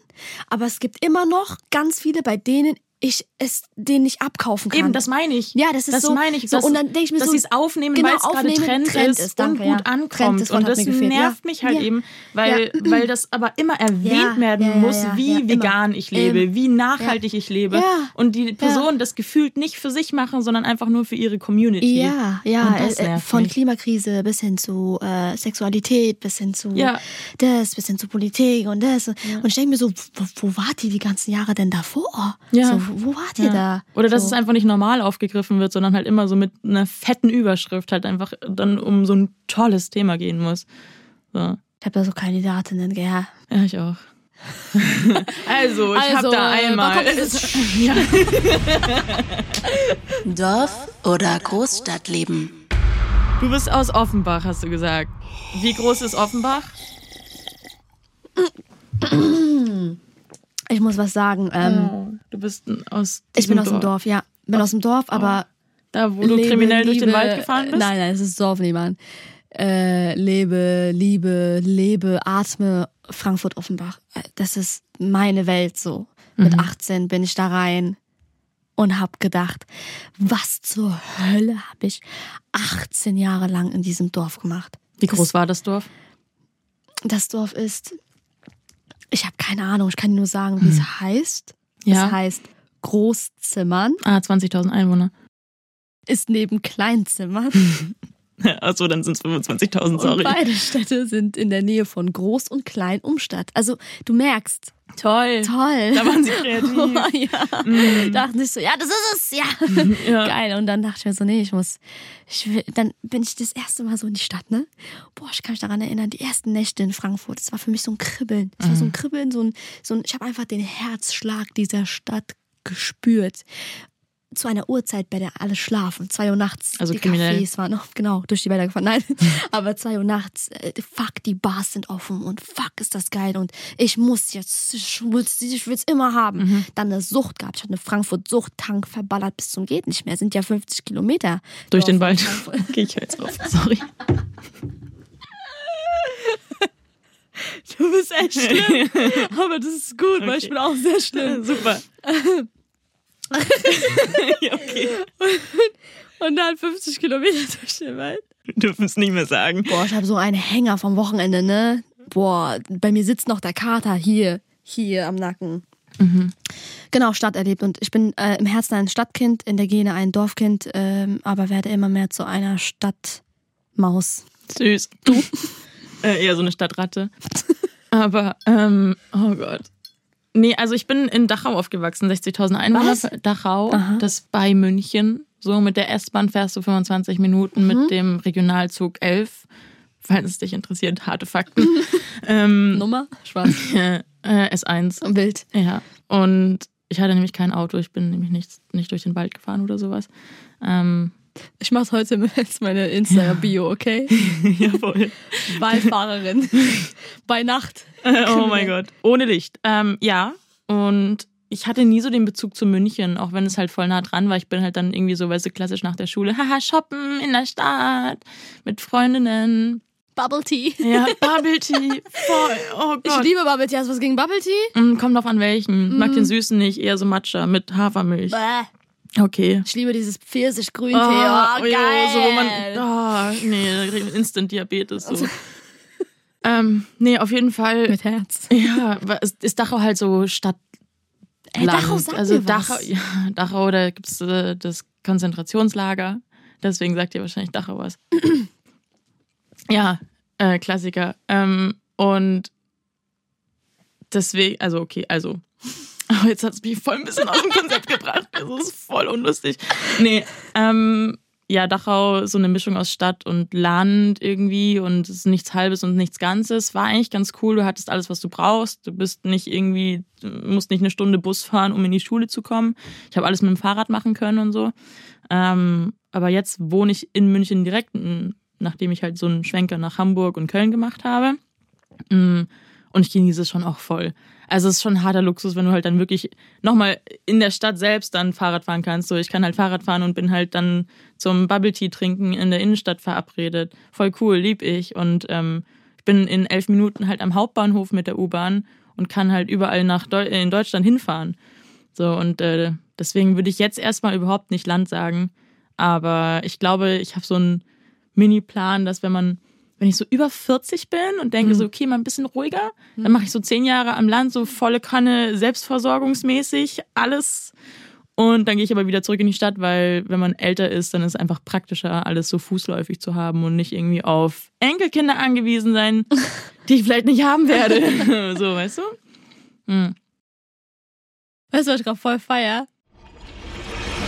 Aber es gibt immer noch ganz viele, bei denen ich es denen nicht abkaufen kann. Eben, das meine ich. Ja, das ist das so- meine ich. so, dass, und dann denk ich mir dass so, sie es aufnehmen, genau, weil es gerade aufnehmen, Trend, Trend ist, ist, danke, und gut ja. Ankommt. das Wort und das nervt ja. mich halt Ja. eben, weil, weil das aber immer erwähnt werden muss, wie vegan ich lebe, Immer. wie nachhaltig ich lebe. Und die Personen das gefühlt nicht für sich machen, sondern einfach nur für ihre Community. Ja, ja, Und das äh, äh, von mich. Klimakrise bis hin zu äh, Sexualität, bis hin zu das, bis hin zu Politik und das. Und ich denke mir so, wo, wo wart ihr die ganzen Jahre denn davor? Ja. So, wo wart ihr da? Oder dass so. es einfach nicht normal aufgegriffen wird, sondern halt immer so mit einer fetten Überschrift halt einfach dann um so ein tolles Thema gehen muss. So. Ich habe da so Kandidatinnen, gell? Ja, ich auch. also, ich Also, habe da einmal. ja. Dorf oder Großstadtleben? Du bist aus Offenbach, hast du gesagt. Wie groß ist Offenbach? Ich muss was sagen. Ähm, Du bist aus. ich bin aus dem Dorf, ja. Bin aus dem Dorf, aber Da, wo du lebe, kriminell durch den liebe- Wald gefahren bist? Nein, nein, es ist Dorf nebenan. Äh, lebe, liebe, lebe, atme Frankfurt Offenbach. Äh, Das ist meine Welt so. Mit Mhm. 18 bin ich da rein und hab gedacht, was zur Hölle habe ich 18 Jahre lang in diesem Dorf gemacht? Wie groß war das Dorf? Das Dorf ist, ich habe keine Ahnung, ich kann nur sagen, wie es heißt. Ja. Es heißt Großzimmern, Ah, 20.000 Einwohner. ist neben Kleinzimmern. Achso, dann sind es 25.000, Und sorry. beide Städte sind in der Nähe von Groß- und Klein-Umstadt. Also du merkst, Toll. toll. Da waren sie kreativ. ja. Dachte ich so, ja, das ist es, ja. Ja. Geil. Und dann dachte ich mir so, nee, ich muss, ich will, dann bin ich das erste Mal so in die Stadt, ne? Boah, ich kann mich daran erinnern, die ersten Nächte in Frankfurt, das war für mich so ein Kribbeln. Das Mhm. war so ein Kribbeln, so ein, so ein, ich habe einfach den Herzschlag dieser Stadt gespürt. Zu einer Uhrzeit, bei der alle schlafen. Zwei Uhr nachts. Also die kriminell. Cafés waren noch, genau, durch die Wälder gefahren. Nein, aber zwei Uhr nachts, äh, fuck, die Bars sind offen und fuck, ist das geil und ich muss jetzt, ich will's, ich will's immer haben. Mhm. Dann eine Sucht gehabt. Ich hatte eine Frankfurt-Sucht-Tank verballert bis zum geht nicht mehr. Sind ja 50 Kilometer. Durch den Wald. Okay, ich höre jetzt auf. Sorry. Du bist echt schlimm. Aber das ist gut, weil ich bin auch sehr schlimm. Super. ja, okay. Und dann 50 Kilometer durch den Wald. Wir dürfen es nicht mehr sagen. Boah, ich habe so einen Hänger vom Wochenende, ne? Boah, bei mir sitzt noch der Kater hier, hier am Nacken. Genau, Stadt erlebt. Und ich bin äh, im Herzen ein Stadtkind, in der Gene ein Dorfkind, ähm, aber werde immer mehr zu einer Stadtmaus. Süß. Du? äh, eher so eine Stadtratte. Aber, ähm, oh Gott. Nee, also ich bin in Dachau aufgewachsen, 60.000 Einwohner. Was? Dachau, Aha. das bei München. So mit der S-Bahn fährst du 25 Minuten, mit dem Regionalzug 11. Falls es dich interessiert, harte Fakten. ähm, Nummer? Schwarz. äh, S1. Wild. Ja. Und ich hatte nämlich kein Auto, ich bin nämlich nicht, nicht durch den Wald gefahren oder sowas. Ähm, Ich mach's heute als meine Insta-Bio, okay? jawohl. Waldfahrerin. Bei Nacht. oh mein Gott. Ohne Licht. Ähm, ja. Und ich hatte nie so den Bezug zu München, auch wenn es halt voll nah dran war. Ich bin halt dann irgendwie so, weißt du, klassisch nach der Schule, haha, shoppen in der Stadt mit Freundinnen. Bubble Tea. Ja, Bubble Tea. Voll. Oh Ich Gott. liebe Bubble Tea. Hast du was gegen Bubble Tea? Mm, Kommt drauf an welchen. Mag den süßen nicht, eher so Matcha mit Hafermilch. Bäh. Okay. Ich liebe dieses Pfirsich-Grüntee. Ah, Oh, oh, geil. so, wo man, oh, nee, da kriegt man Instant Diabetes. So. ähm, nee, auf jeden Fall. Mit Herz. Ja, ist Dachau halt so Stadt. Ey, Land. Dachau sagt also. Dachau, ja, Dachau, da gibt es äh, das Konzentrationslager. Deswegen sagt ihr wahrscheinlich Dachau was. ja, äh, Klassiker. Ähm, und deswegen, also okay, also. Aber jetzt hat es mich voll ein bisschen aus dem Konzept gebracht. Das ist voll unlustig. Nee, ähm, ja, Dachau, so eine Mischung aus Stadt und Land irgendwie und es ist nichts Halbes und nichts Ganzes. War eigentlich ganz cool. Du hattest alles, was du brauchst. Du bist nicht irgendwie, musst nicht eine Stunde Bus fahren, um in die Schule zu kommen. Ich habe alles mit dem Fahrrad machen können und so. Ähm, aber jetzt wohne ich in München direkt, nachdem ich halt so einen Schwenker nach Hamburg und Köln gemacht habe. Mm, Und ich genieße es schon auch voll. Also es ist schon harter Luxus, wenn du halt dann wirklich nochmal in der Stadt selbst dann Fahrrad fahren kannst. So, ich kann halt Fahrrad fahren und bin halt dann zum Bubble Tea trinken in der Innenstadt verabredet. Voll cool, lieb ich. Und ähm, ich bin in elf Minuten halt am Hauptbahnhof mit der U-Bahn und kann halt überall nach Deu in Deutschland hinfahren. So, und äh, deswegen würde ich jetzt erstmal überhaupt nicht Land sagen. Aber ich glaube, ich habe so einen Mini-Plan, dass wenn man, wenn ich so über 40 bin und denke so, okay, mal ein bisschen ruhiger, dann mache ich so zehn Jahre am Land, so volle Kanne, selbstversorgungsmäßig, alles. Und dann gehe ich aber wieder zurück in die Stadt, weil wenn man älter ist, dann ist es einfach praktischer, alles so fußläufig zu haben und nicht irgendwie auf Enkelkinder angewiesen sein, die ich vielleicht nicht haben werde. so, weißt du? Hm. Weißt du, was ich gerade voll feier?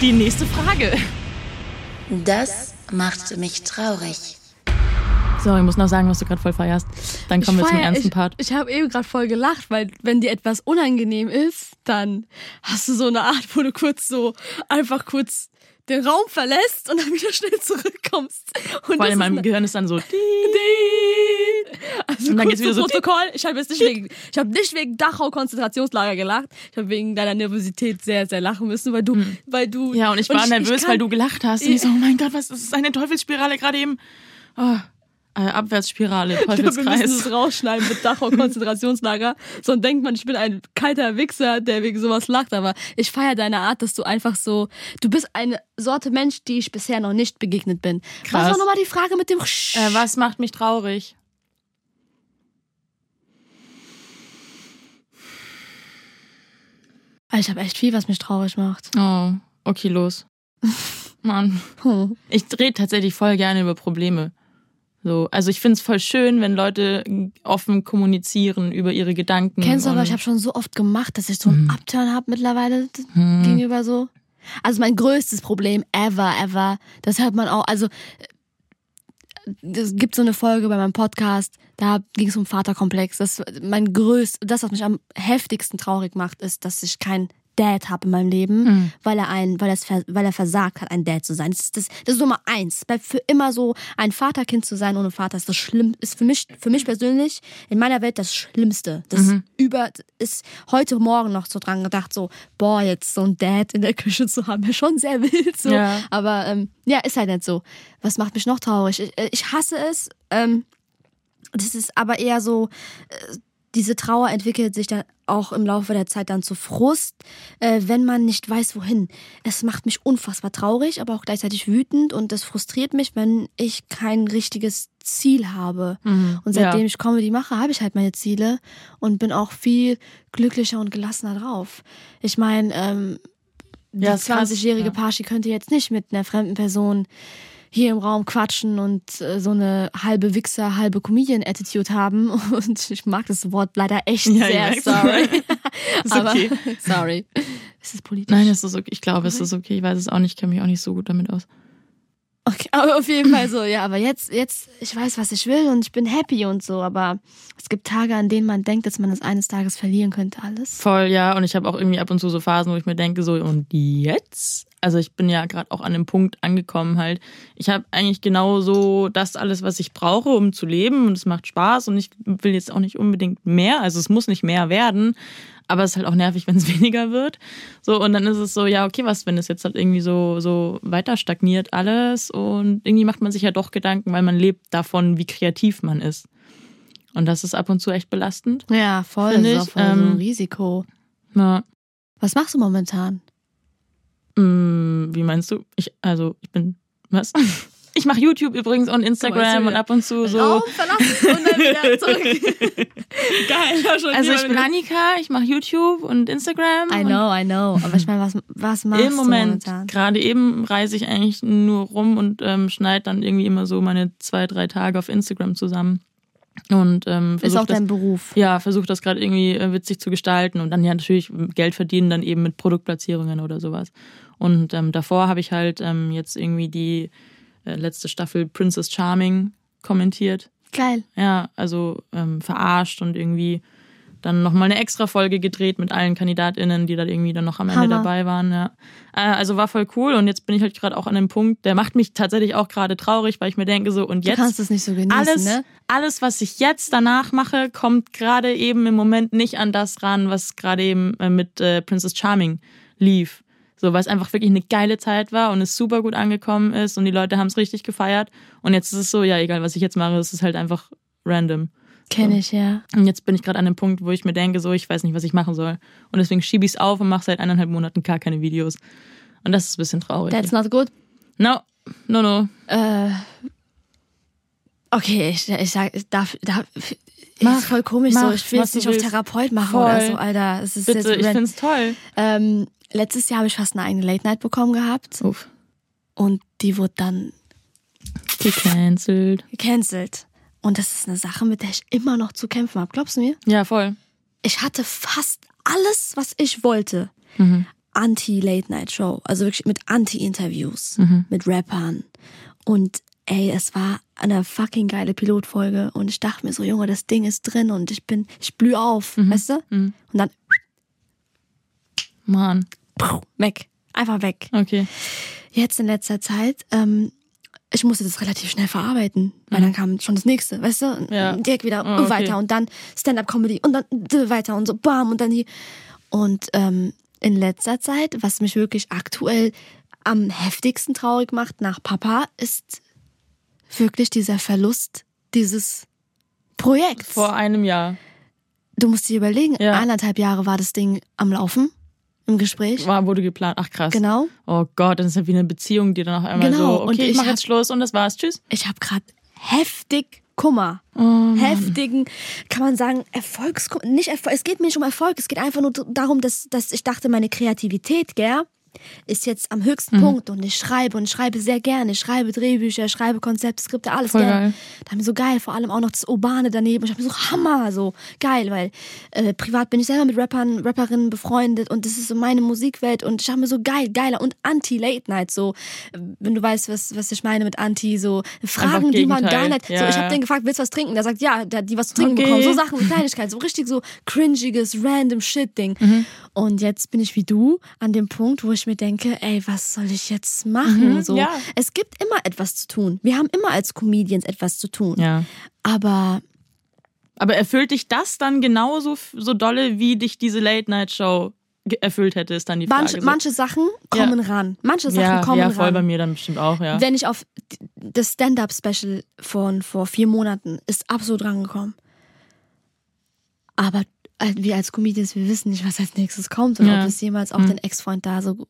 die nächste Frage. Das macht mich traurig. So, ich muss noch sagen, was du gerade voll feierst. Dann kommen wir zum feier- ernsten ich, Part. Ich habe eben gerade voll gelacht, weil wenn dir etwas unangenehm ist, dann hast du so eine Art, wo du kurz so einfach kurz den Raum verlässt und dann wieder schnell zurückkommst. Und Vor allem in meinem Gehirn ist dann so. eine- also Und dann geht's wieder zum so- Protokoll. Ich habe jetzt nicht wegen, ich habe nicht wegen Dachau Konzentrationslager gelacht. Ich habe wegen deiner Nervosität sehr, sehr lachen müssen, weil du, weil du. Hm. Ja, und ich war nervös, kann- weil du gelacht hast. Und ich so, oh mein Gott, was ist? Eine Teufelsspirale gerade eben. Oh, äh, Abwärtsspirale, Ich glaube, wir müssen Teufelskreis. es rausschneiden mit Dachau Konzentrationslager. Sonst denkt man, ich bin ein kalter Wichser, der wegen sowas lacht. Aber ich feiere deine Art, dass du einfach so, du bist eine Sorte Mensch, die ich bisher noch nicht begegnet bin. Was Krass. war nochmal die Frage mit dem Äh, was macht mich traurig? Ich habe echt viel, was mich traurig macht. Oh, okay, los. Mann. Hm. Ich rede tatsächlich voll gerne über Probleme. So, also ich finde es voll schön, wenn Leute offen kommunizieren über ihre Gedanken. Kennst du aber, ich habe schon so oft gemacht, dass ich so einen Upturn habe mittlerweile Hm. gegenüber so. Also mein größtes Problem ever, ever, das hört man auch, also es gibt so eine Folge bei meinem Podcast, da ging es um Vaterkomplex. Das mein größt, das, was mich am heftigsten traurig macht, ist, dass ich kein Dad habe in meinem Leben, Mhm. weil er ein, weil er, weil er versagt hat, ein Dad zu sein. Das ist, das, das ist Nummer eins. Bleibt für immer so, ein Vaterkind zu sein ohne Vater ist das schlimm, ist für mich, für mich persönlich in meiner Welt das Schlimmste. Das Mhm. über, ist heute Morgen noch so dran gedacht, so, boah, jetzt so ein Dad in der Küche zu haben, wäre schon sehr wild, so. Ja. Aber, ähm, ja, ist halt nicht so. Was macht mich noch traurig? Ich, äh, ich hasse es, ähm, das ist aber eher so, äh, diese Trauer entwickelt sich dann auch im Laufe der Zeit dann zu Frust, äh, wenn man nicht weiß, wohin. Es macht mich unfassbar traurig, aber auch gleichzeitig wütend und das frustriert mich, wenn ich kein richtiges Ziel habe. Mhm. Und seitdem Ja. ich Comedy mache, habe ich halt meine Ziele und bin auch viel glücklicher und gelassener drauf. Ich meine, ähm, die Ja, ist krass, 20-jährige ja. Paschi könnte jetzt nicht mit einer fremden Person hier im Raum quatschen und äh, so eine halbe Wichser, halbe Comedian-Attitude haben. Und ich mag das Wort leider echt Ja, sehr. merk's. Sorry. Ist Aber, okay. sorry. Ist das politisch? Nein, es ist okay. Ich glaube, es ist okay. Ich weiß es auch nicht. Ich kenne mich auch nicht so gut damit aus. Okay, aber auf jeden Fall so, ja, aber jetzt, jetzt, ich weiß, was ich will und ich bin happy und so, aber es gibt Tage, an denen man denkt, dass man es eines Tages verlieren könnte, alles. Voll, ja. Und ich habe auch irgendwie ab und zu so Phasen, wo ich mir denke, so, und jetzt? Also ich bin ja gerade auch an dem Punkt angekommen halt. Ich habe eigentlich genau so das alles, was ich brauche, um zu leben. Und es macht Spaß. Und ich will jetzt auch nicht unbedingt mehr. Also es muss nicht mehr werden. Aber es ist halt auch nervig, wenn es weniger wird. So, und dann ist es so, ja, okay, was, wenn es jetzt halt irgendwie so, so weiter stagniert alles? Und irgendwie macht man sich ja doch Gedanken, weil man lebt davon, wie kreativ man ist. Und das ist ab und zu echt belastend. Ja, voll, das ist auch voll so ähm, ein Risiko. Ja. Was machst du momentan? Mm, Wie meinst du? Ich, also, ich bin, was? Ich mache YouTube übrigens und Instagram und ab und zu so. Raum verlassen und dann wieder zurück. Geil, schon Also ich bin Annika, ich mache YouTube und Instagram. I know, I know. Aber ich meine, was, was machst Im du Moment, momentan? gerade eben reise ich eigentlich nur rum und ähm, schneide dann irgendwie immer so meine zwei, drei Tage auf Instagram zusammen. Und ähm, Ist auch das, dein Beruf. ja, versuche das gerade irgendwie äh, witzig zu gestalten und dann ja natürlich Geld verdienen dann eben mit Produktplatzierungen oder sowas. Und ähm, davor habe ich halt ähm, jetzt irgendwie die äh, letzte Staffel Princess Charming kommentiert. Geil. Ja, also ähm, verarscht und irgendwie dann nochmal eine extra Folge gedreht mit allen KandidatInnen, die da irgendwie dann noch am Ende Hammer. dabei waren. Ja. Äh, also war voll cool und jetzt bin ich halt gerade auch an einem Punkt, der macht mich tatsächlich auch gerade traurig, weil ich mir denke so, und Du jetzt kannst es nicht so genießen, alles, ne? alles, was ich jetzt danach mache, kommt gerade eben im Moment nicht an das ran, was gerade eben äh, mit äh, Princess Charming lief. So, weil es einfach wirklich eine geile Zeit war und es super gut angekommen ist und die Leute haben es richtig gefeiert. Und jetzt ist es so, ja, egal, was ich jetzt mache, es ist halt einfach random. Kenn ich, ja. Und jetzt bin ich gerade an einem Punkt, wo ich mir denke, so, ich weiß nicht, was ich machen soll. Und deswegen schiebe ich es auf und mache seit eineinhalb Monaten gar keine Videos. Und das ist ein bisschen traurig. That's not good. no, no, no. Äh, okay, ich, ich sag, darf, darf Mach, ist voll komisch mach, so. Ich will jetzt nicht auf. Therapeut machen Voll. oder so, Alter. Es ist Bitte, jetzt ich rand- find's toll. ähm, Letztes Jahr habe ich fast eine eigene Late Night bekommen gehabt Uff, und die wurde dann gecancelt. gecancelt. Und das ist eine Sache, mit der ich immer noch zu kämpfen habe. Glaubst du mir? Ja, voll. Ich hatte fast alles, was ich wollte. Mhm. Anti-Late-Night-Show, also wirklich mit Anti-Interviews, mit Rappern. Und ey, es war eine fucking geile Pilotfolge und ich dachte mir so, Junge, das Ding ist drin und ich bin, ich blühe auf, weißt du? Und dann Mann. weg, einfach weg. Okay. Jetzt in letzter Zeit, ähm, ich musste das relativ schnell verarbeiten, weil dann kam schon das nächste, weißt du? Und Ja. Direkt wieder Oh, okay. weiter und dann Stand-up-Comedy und dann weiter und so bam und dann hier. Und ähm, in letzter Zeit, was mich wirklich aktuell am heftigsten traurig macht nach Papa, ist wirklich dieser Verlust dieses Projekts. Vor einem Jahr Du musst dir überlegen, Ja. eineinhalb Jahre war das Ding am Laufen, im Gespräch. war, wurde geplant. Ach krass. Genau. Oh Gott, das ist ja wie eine Beziehung, die dann auf einmal Genau, so, und okay, ich ich mach hab- jetzt Schluss und das war's. Tschüss. Ich habe gerade heftig Kummer. Oh, Heftigen, kann man sagen, Erfolgskummer. Nicht Erfolg, es geht mir nicht um Erfolg, es geht einfach nur darum, dass, dass ich dachte, meine Kreativität, gell, ist jetzt am höchsten Mhm. Punkt und ich schreibe und schreibe sehr gerne. Ich schreibe Drehbücher, schreibe Konzepte, Skripte, alles Voll gerne. geil. Da haben wir so geil, vor allem auch noch das Urbane daneben. Ich habe mir so Hammer, so geil, weil äh, privat bin ich selber mit Rappern, Rapperinnen befreundet und das ist so meine Musikwelt und ich habe mir so geil, geiler und Anti-Late Night, so, wenn du weißt, was, was ich meine mit Anti, so Fragen, die man gar nicht, so, Ja, ich habe ja. den gefragt, willst du was trinken? Der sagt, ja, der die was zu trinken Okay. bekommen. So Sachen, so Kleinigkeiten, so richtig so cringiges, random Shit-Ding. Mhm. Und jetzt bin ich wie du an dem Punkt, wo ich mir denke, ey, was soll ich jetzt machen? so, Mhm, ja. Es gibt immer etwas zu tun. Wir haben immer als Comedians etwas zu tun. Ja. Aber Aber erfüllt dich das dann genauso so dolle, wie dich diese Late-Night-Show erfüllt hätte, ist dann die Frage. manche, so. manche Sachen kommen ran. Manche Sachen ja, kommen ja, voll ran. bei mir dann bestimmt auch, ja. Wenn ich auf das Stand-Up-Special von vor vier Monaten ist absolut rangekommen. Aber wir als Comedians, wir wissen nicht, was als nächstes kommt und Ja. Mhm. ob es jemals auch den Ex-Freund da so.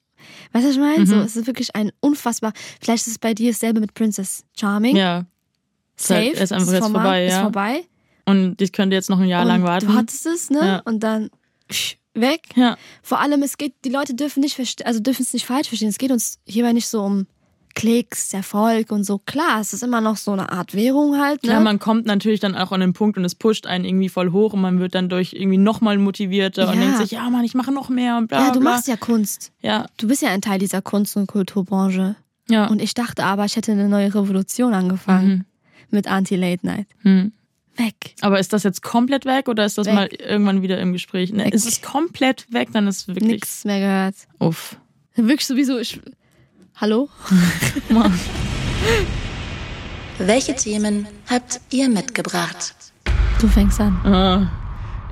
Weißt du, was ich meine? So, es ist wirklich ein unfassbar. Vielleicht ist es bei dir dasselbe mit Princess Charming. Ja. Safe. Ist halt- einfach jetzt Format, vorbei, Ist ja. vorbei. Und ich könnte jetzt noch ein Jahr und lang warten. Du hattest es, ne? Ja. Und dann weg. ja. Vor allem, es geht, die Leute dürfen nicht verste- also dürfen es nicht falsch verstehen. Es geht uns hierbei nicht so um Klicks, Erfolg und so. Klar, es ist immer noch so eine Art Währung halt, ne? Klar, man kommt natürlich dann auch an den Punkt und es pusht einen irgendwie voll hoch und man wird dann durch irgendwie nochmal motivierter und Ja. denkt sich, ja Mann, ich mache noch mehr und bla ja, du bla. machst ja Kunst. ja, Du bist ja ein Teil dieser Kunst- und Kulturbranche. ja. Und ich dachte aber, ich hätte eine neue Revolution angefangen mit Anti-Late Night. Hm. Weg. Aber ist das jetzt komplett weg oder ist das Weg. mal irgendwann wieder im Gespräch? Ne, ist es komplett weg, dann ist es wirklich Nix mehr gehört. uff. Wirklich sowieso. Ich, hallo? Welche Themen habt ihr mitgebracht? Du fängst an. Ah,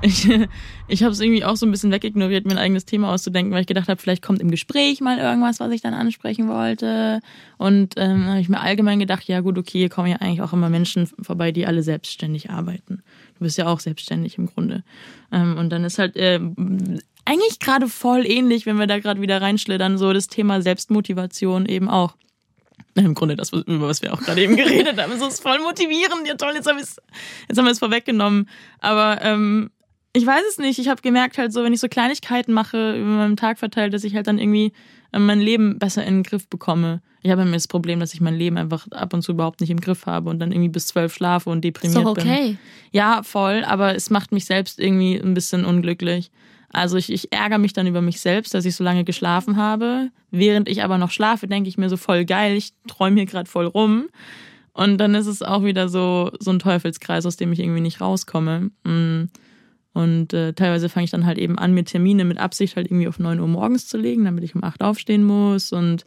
ich ich habe es irgendwie auch so ein bisschen wegignoriert, mir ein eigenes Thema auszudenken, weil ich gedacht habe, vielleicht kommt im Gespräch mal irgendwas, was ich dann ansprechen wollte. Und ähm, habe ich mir allgemein gedacht, ja gut, okay, hier kommen ja eigentlich auch immer Menschen vorbei, die alle selbstständig arbeiten. Du bist ja auch selbstständig im Grunde. Ähm, und dann ist halt äh, eigentlich gerade voll ähnlich, wenn wir da gerade wieder reinschlittern, so das Thema Selbstmotivation eben auch. Im Grunde das, über was wir auch gerade eben geredet haben. So ist voll motivierend. Ja toll, jetzt, hab ich's, jetzt haben wir es vorweggenommen. Aber ähm, ich weiß es nicht. Ich habe gemerkt halt so, wenn ich so Kleinigkeiten mache über meinen Tag verteilt, dass ich halt dann irgendwie äh, mein Leben besser in den Griff bekomme. Ich habe immer das Problem, dass ich mein Leben einfach ab und zu überhaupt nicht im Griff habe und dann irgendwie bis zwölf schlafe und Ist deprimiert doch bin. okay. Ja, voll, aber es macht mich selbst irgendwie ein bisschen unglücklich. Also ich, ich ärgere mich dann über mich selbst, dass ich so lange geschlafen habe. Während ich aber noch schlafe, denke ich mir so voll geil, ich träume hier gerade voll rum. Und dann ist es auch wieder so, so ein Teufelskreis, aus dem ich irgendwie nicht rauskomme. Mm. Und äh, teilweise fange ich dann halt eben an, mir Termine mit Absicht halt irgendwie auf 9 Uhr morgens zu legen, damit ich um 8 aufstehen muss und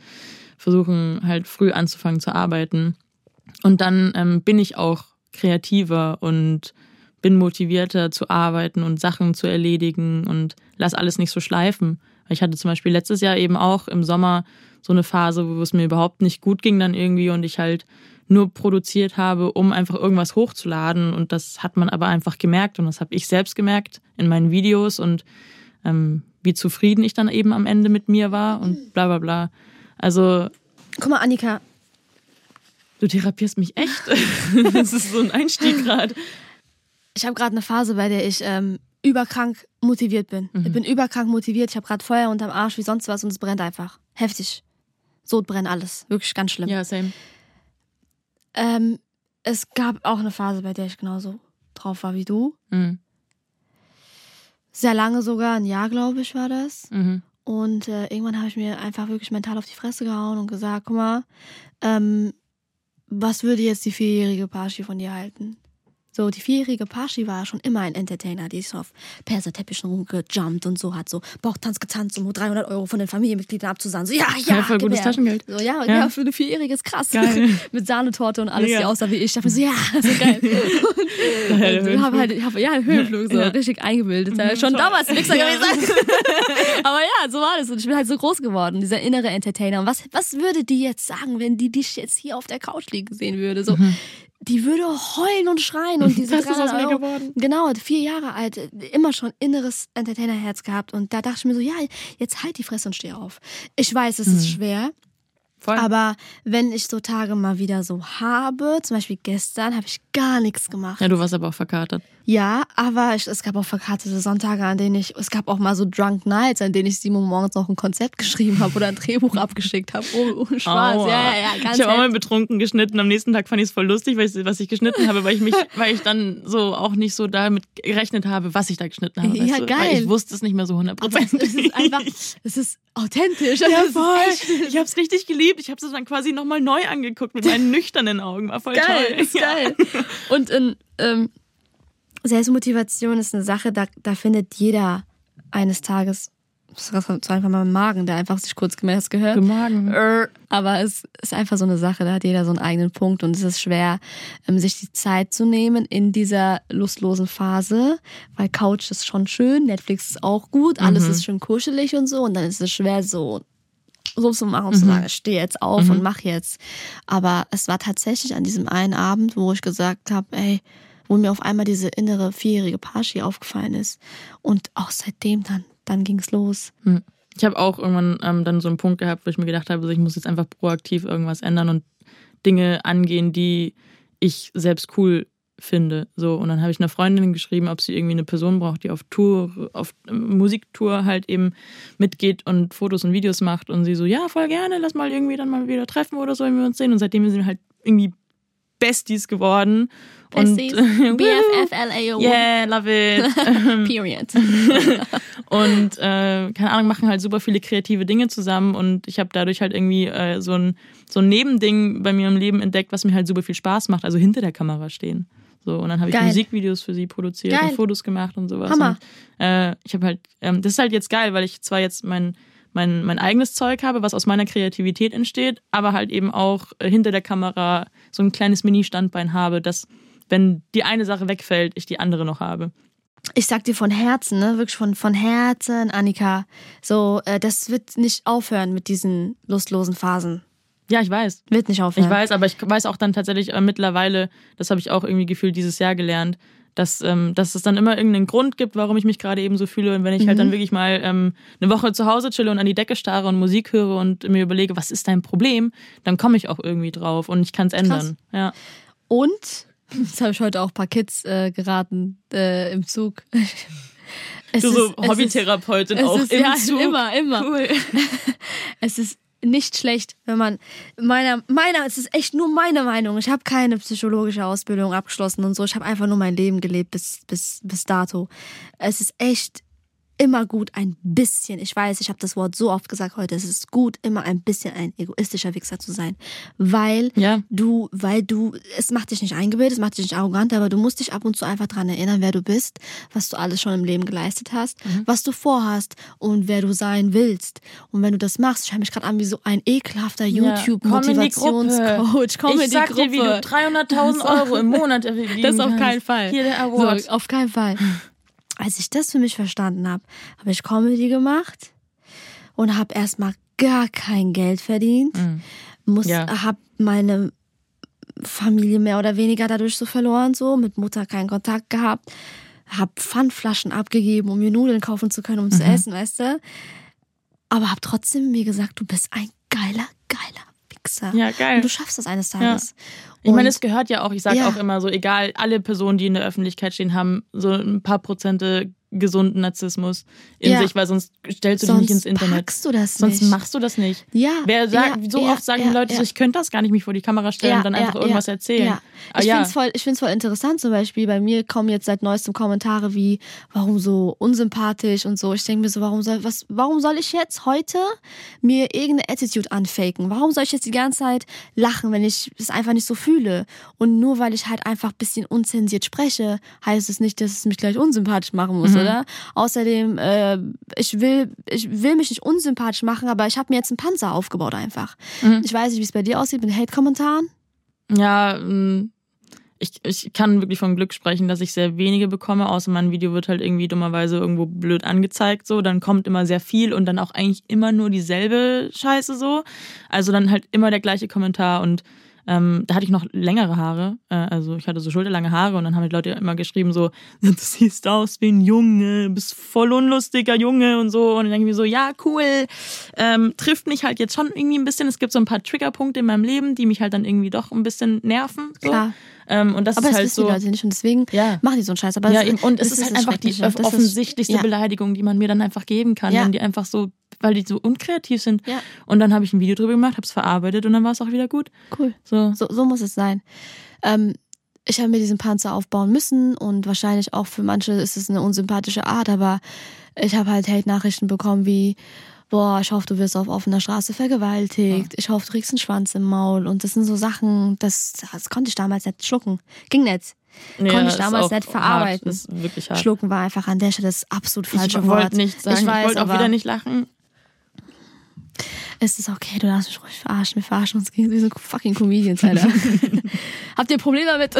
versuchen halt früh anzufangen zu arbeiten. Und dann ähm, bin ich auch kreativer und bin motivierter zu arbeiten und Sachen zu erledigen und lass alles nicht so schleifen. Ich hatte zum Beispiel letztes Jahr eben auch im Sommer so eine Phase, wo es mir überhaupt nicht gut ging dann irgendwie und ich halt nur produziert habe, um einfach irgendwas hochzuladen. Und das hat man aber einfach gemerkt und das habe ich selbst gemerkt in meinen Videos und ähm, wie zufrieden ich dann eben am Ende mit mir war und bla bla bla. Also Guck mal, Annika, du therapierst mich echt. das ist so ein Einstieg gerade. Ich habe gerade eine Phase, bei der ich ähm, überkrank motiviert bin. Mhm. Ich bin überkrank motiviert. Ich habe gerade Feuer unterm Arsch wie sonst was und es brennt einfach. Heftig. So brennt alles. Wirklich ganz schlimm. Ja, same. Ähm, es gab auch eine Phase, bei der ich genauso drauf war wie du. Mhm. Sehr lange sogar, ein Jahr, glaube ich, war das. Mhm. Und äh, irgendwann habe ich mir einfach wirklich mental auf die Fresse gehauen und gesagt, guck mal, ähm, was würde jetzt die vierjährige Pashi von dir halten? So, die vierjährige Pashi war schon immer ein Entertainer, die ist auf Perserteppichen rumgejumpt und so, hat so Bauchtanz getanzt, um nur 300 Euro von den Familienmitgliedern abzusahnen. So, ja, ja, Ja, voll gutes her. Taschengeld. So, ja, Ja. ja, für eine Vierjährige ist krass. Geil. Mit Sahnetorte und alles, Mega. die aussah wie ich. Ich dachte mir so, ja, so geil. Und, der und hab halt, ich hab, ja, Höhenflug, so Ja. richtig eingebildet. Ja, schon toll. damals Ja. gewesen. Aber ja, so war das. Und ich bin halt so groß geworden, dieser innere Entertainer. Und was, was würde die jetzt sagen, wenn die dich jetzt hier auf der Couch liegen sehen würde? So, die würde heulen und schreien und diese Was ist aus 300 mir Euro, geworden? Genau, vier Jahre alt, immer schon inneres Entertainerherz gehabt. Und da dachte ich mir so, ja, jetzt halt die Fresse und steh auf. Ich weiß, es ist schwer. Voll. Aber wenn ich so Tage mal wieder so habe, zum Beispiel gestern, habe ich gar nichts gemacht. ja, du warst aber auch verkatert. Ja, aber ich, es gab auch verkartete Sonntage, an denen ich, es gab auch mal so Drunk Nights, an denen ich sieben Uhr morgens noch ein Konzept geschrieben habe oder ein Drehbuch abgeschickt habe. Oh, oh, Spaß. Aua. Ja, ja, ja, ganz Ich habe auch mal betrunken geschnitten. Am nächsten Tag fand ich es voll lustig, weil ich, was ich geschnitten habe, weil ich mich, weil ich dann so auch nicht so damit gerechnet habe, was ich da geschnitten habe. Ja, weißt du? geil. Weil ich wusste es nicht mehr so hundertprozentig. es ist einfach, es ist authentisch. Ja, voll. Ich habe es richtig geliebt. Ich habe es dann quasi nochmal neu angeguckt mit meinen nüchternen Augen. War voll geil, toll. ist geil. Und in, ähm, Selbstmotivation ist eine Sache, da, da findet jeder eines Tages, das ist einfach mal im Magen, der einfach sich kurz gemerkt hast, gehört. Gemagen. Äh, Aber es ist einfach so eine Sache, da hat jeder so einen eigenen Punkt und es ist schwer, ähm, sich die Zeit zu nehmen in dieser lustlosen Phase, weil Couch ist schon schön, Netflix ist auch gut, alles ist schön kuschelig und so und dann ist es schwer so so zu machen sagen, ich stehe jetzt auf und mach jetzt. Aber es war tatsächlich an diesem einen Abend, wo ich gesagt habe, ey, wo mir auf einmal diese innere vierjährige Pashi aufgefallen ist und auch seitdem dann, dann ging's los. Hm. Ich habe auch irgendwann ähm, dann so einen Punkt gehabt, wo ich mir gedacht habe, ich muss jetzt einfach proaktiv irgendwas ändern und Dinge angehen, die ich selbst cool finde. So und dann habe ich einer Freundin geschrieben, ob sie irgendwie eine Person braucht, die auf Tour, auf äh, Musiktour halt eben mitgeht und Fotos und Videos macht und sie so, ja voll gerne, lass mal irgendwie dann mal wieder treffen oder so, wenn wir uns sehen. Und seitdem sind wir halt irgendwie Besties geworden. Besties, Und, BFFLAO, Yeah, love it. period. und äh, keine Ahnung, machen halt super viele kreative Dinge zusammen und ich habe dadurch halt irgendwie äh, so, ein, so ein Nebending bei mir im Leben entdeckt, was mir halt super viel Spaß macht, also hinter der Kamera stehen. So, und dann habe ich Geil. Musikvideos für sie produziert Geil. und Fotos gemacht und sowas. Hammer. Und, äh, ich habe halt, ähm, das ist halt jetzt geil, weil ich zwar jetzt mein, mein, mein eigenes Zeug habe, was aus meiner Kreativität entsteht, aber halt eben auch äh, hinter der Kamera so ein kleines Mini-Standbein habe, dass, wenn die eine Sache wegfällt, ich die andere noch habe. Ich sag dir von Herzen, ne, wirklich von, von Herzen, Annika, so, äh, das wird nicht aufhören mit diesen lustlosen Phasen. Ja, ich weiß. Wird nicht aufhören. Ich weiß, aber ich weiß auch dann tatsächlich äh, mittlerweile, das habe ich auch irgendwie gefühlt dieses Jahr gelernt, dass, ähm, dass es dann immer irgendeinen Grund gibt, warum ich mich gerade eben so fühle. Und wenn ich halt Mhm. dann wirklich mal ähm, eine Woche zu Hause chille und an die Decke starre und Musik höre und mir überlege, was ist dein Problem, dann komme ich auch irgendwie drauf und ich kann es ändern. Ja. Und, das habe ich heute auch ein paar Kids äh, geraten äh, im Zug. Es Du so ist- ist- Hobbytherapeutin auch ist, im ja, Zug. immer, immer. Cool. Es ist nicht schlecht, wenn man meiner meiner es ist echt nur meine Meinung. Ich habe keine psychologische Ausbildung abgeschlossen und so. Ich habe einfach nur mein Leben gelebt bis bis bis dato. Es ist echt immer gut ein bisschen. Ich weiß, ich habe das Wort so oft gesagt heute. Es ist gut immer ein bisschen ein egoistischer Wichser zu sein, weil Ja. du weil du es macht dich nicht eingebildet, es macht dich nicht arrogant, aber du musst dich ab und zu einfach dran erinnern, wer du bist, was du alles schon im Leben geleistet hast, Mhm. was du vorhast und wer du sein willst. Und wenn du das machst, ich höre mich gerade an wie so ein ekelhafter YouTube komm in die. Komm ich sag Gruppe. dir, wie du 300.000 Euro im Monat verdienen Das auf keinen Fall. Hier der Award. So, auf keinen Fall. Als ich das für mich verstanden habe, habe ich Comedy gemacht und habe erstmal gar kein Geld verdient. Muss, Mhm. Ja. habe meine Familie mehr oder weniger dadurch so verloren, so mit Mutter keinen Kontakt gehabt, habe Pfandflaschen abgegeben, um mir Nudeln kaufen zu können, um Mhm. zu essen, weißt du. Aber habe trotzdem mir gesagt, du bist ein geiler, geiler Wichser. Ja, geil. Und du schaffst das eines Tages. Ich meine, es gehört ja auch, ich sage Ja. auch immer so, egal, alle Personen, die in der Öffentlichkeit stehen, haben so ein paar Prozente gesunden Narzissmus in Ja. sich, weil sonst stellst du Sonst dich nicht ins Internet. packst du das sonst nicht. machst du das nicht. Ja, Wer sagt, ja, so ja, oft sagen die Leute so, ich könnte das gar nicht mich vor die Kamera stellen und dann einfach irgendwas erzählen. Ja. Aber Ich finde es voll, ich find's voll interessant zum Beispiel. Bei mir kommen jetzt seit neuestem Kommentare wie, warum so unsympathisch und so. Ich denke mir so, warum soll, was, warum soll ich jetzt heute mir irgendeine Attitude anfaken? Warum soll ich jetzt die ganze Zeit lachen, wenn ich es einfach nicht so fühle? Und nur weil ich halt einfach ein bisschen unzensiert spreche, heißt es nicht, dass es mich gleich unsympathisch machen muss, Mhm. Oder? Außerdem, äh, ich will, ich will mich nicht unsympathisch machen, aber ich habe mir jetzt einen Panzer aufgebaut einfach. Mhm. Ich weiß nicht, wie es bei dir aussieht mit Hate-Kommentaren. Ja, ähm, ich, ich kann wirklich vom Glück sprechen, dass ich sehr wenige bekomme, außer mein Video wird halt irgendwie dummerweise irgendwo blöd angezeigt, so. Dann kommt immer sehr viel und dann auch eigentlich immer nur dieselbe Scheiße, so. Also dann halt immer der gleiche Kommentar und ähm, da hatte ich noch längere Haare, äh, also ich hatte so schulterlange Haare und dann haben die Leute immer geschrieben so, du siehst aus wie ein Junge, du bist voll unlustiger Junge und so und dann denke ich mir so, ja cool, ähm, trifft mich halt jetzt schon irgendwie ein bisschen. Es gibt so ein paar Triggerpunkte in meinem Leben, die mich halt dann irgendwie doch ein bisschen nerven. So. Klar. Ähm, und das Aber ist das halt wissen so. die Leute nicht und deswegen Ja. machen die so einen Scheiß. Aber ja, eben. und es das ist halt das einfach die. Das ist- offensichtlichste ja. Beleidigung, die man mir dann einfach geben kann, Ja. wenn die einfach so, weil die so unkreativ sind. Ja. Und dann habe ich ein Video drüber gemacht, habe es verarbeitet und dann war es auch wieder gut. Cool. So. So, so muss es sein. Ähm, ich habe mir diesen Panzer aufbauen müssen und wahrscheinlich auch für manche ist es eine unsympathische Art, aber ich habe halt Hate-Nachrichten bekommen wie, boah, ich hoffe, du wirst auf offener Straße vergewaltigt, ich hoffe, du kriegst einen Schwanz im Maul und das sind so Sachen, das, das konnte ich damals nicht schlucken. Ging nicht. Konnte ich damals nicht verarbeiten. Das ist wirklich hart. Schlucken war einfach an der Stelle das absolut falsche ich Wort. wollte nicht sagen, ich, weiß, wollte auch wieder nicht lachen. Es ist okay, du darfst mich ruhig verarschen. Wir verarschen uns gegen diese fucking Comedians, Alter. Habt ihr Probleme damit?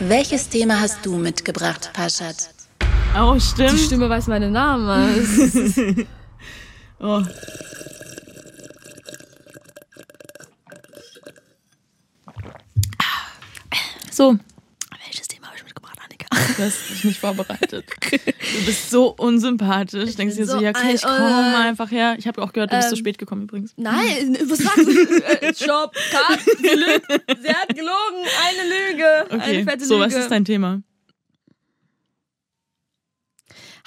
Welches Thema hast du mitgebracht, Paschat? Oh, Die stimmt. Stimme weiß meinen Namen. Oh. So, Welches Thema habe ich mitgebracht, Annika? Du hast dich nicht vorbereitet. Du bist so unsympathisch. Denkst dir so, so ja, okay, ich komme einfach her. Ich habe auch gehört, du bist zu Ähm, spät gekommen übrigens. Nein, was sagst du? Äh, Stopp, cut, sie lügt. Sie hat gelogen, eine Lüge. Eine Okay, fette so, Lüge. was ist dein Thema?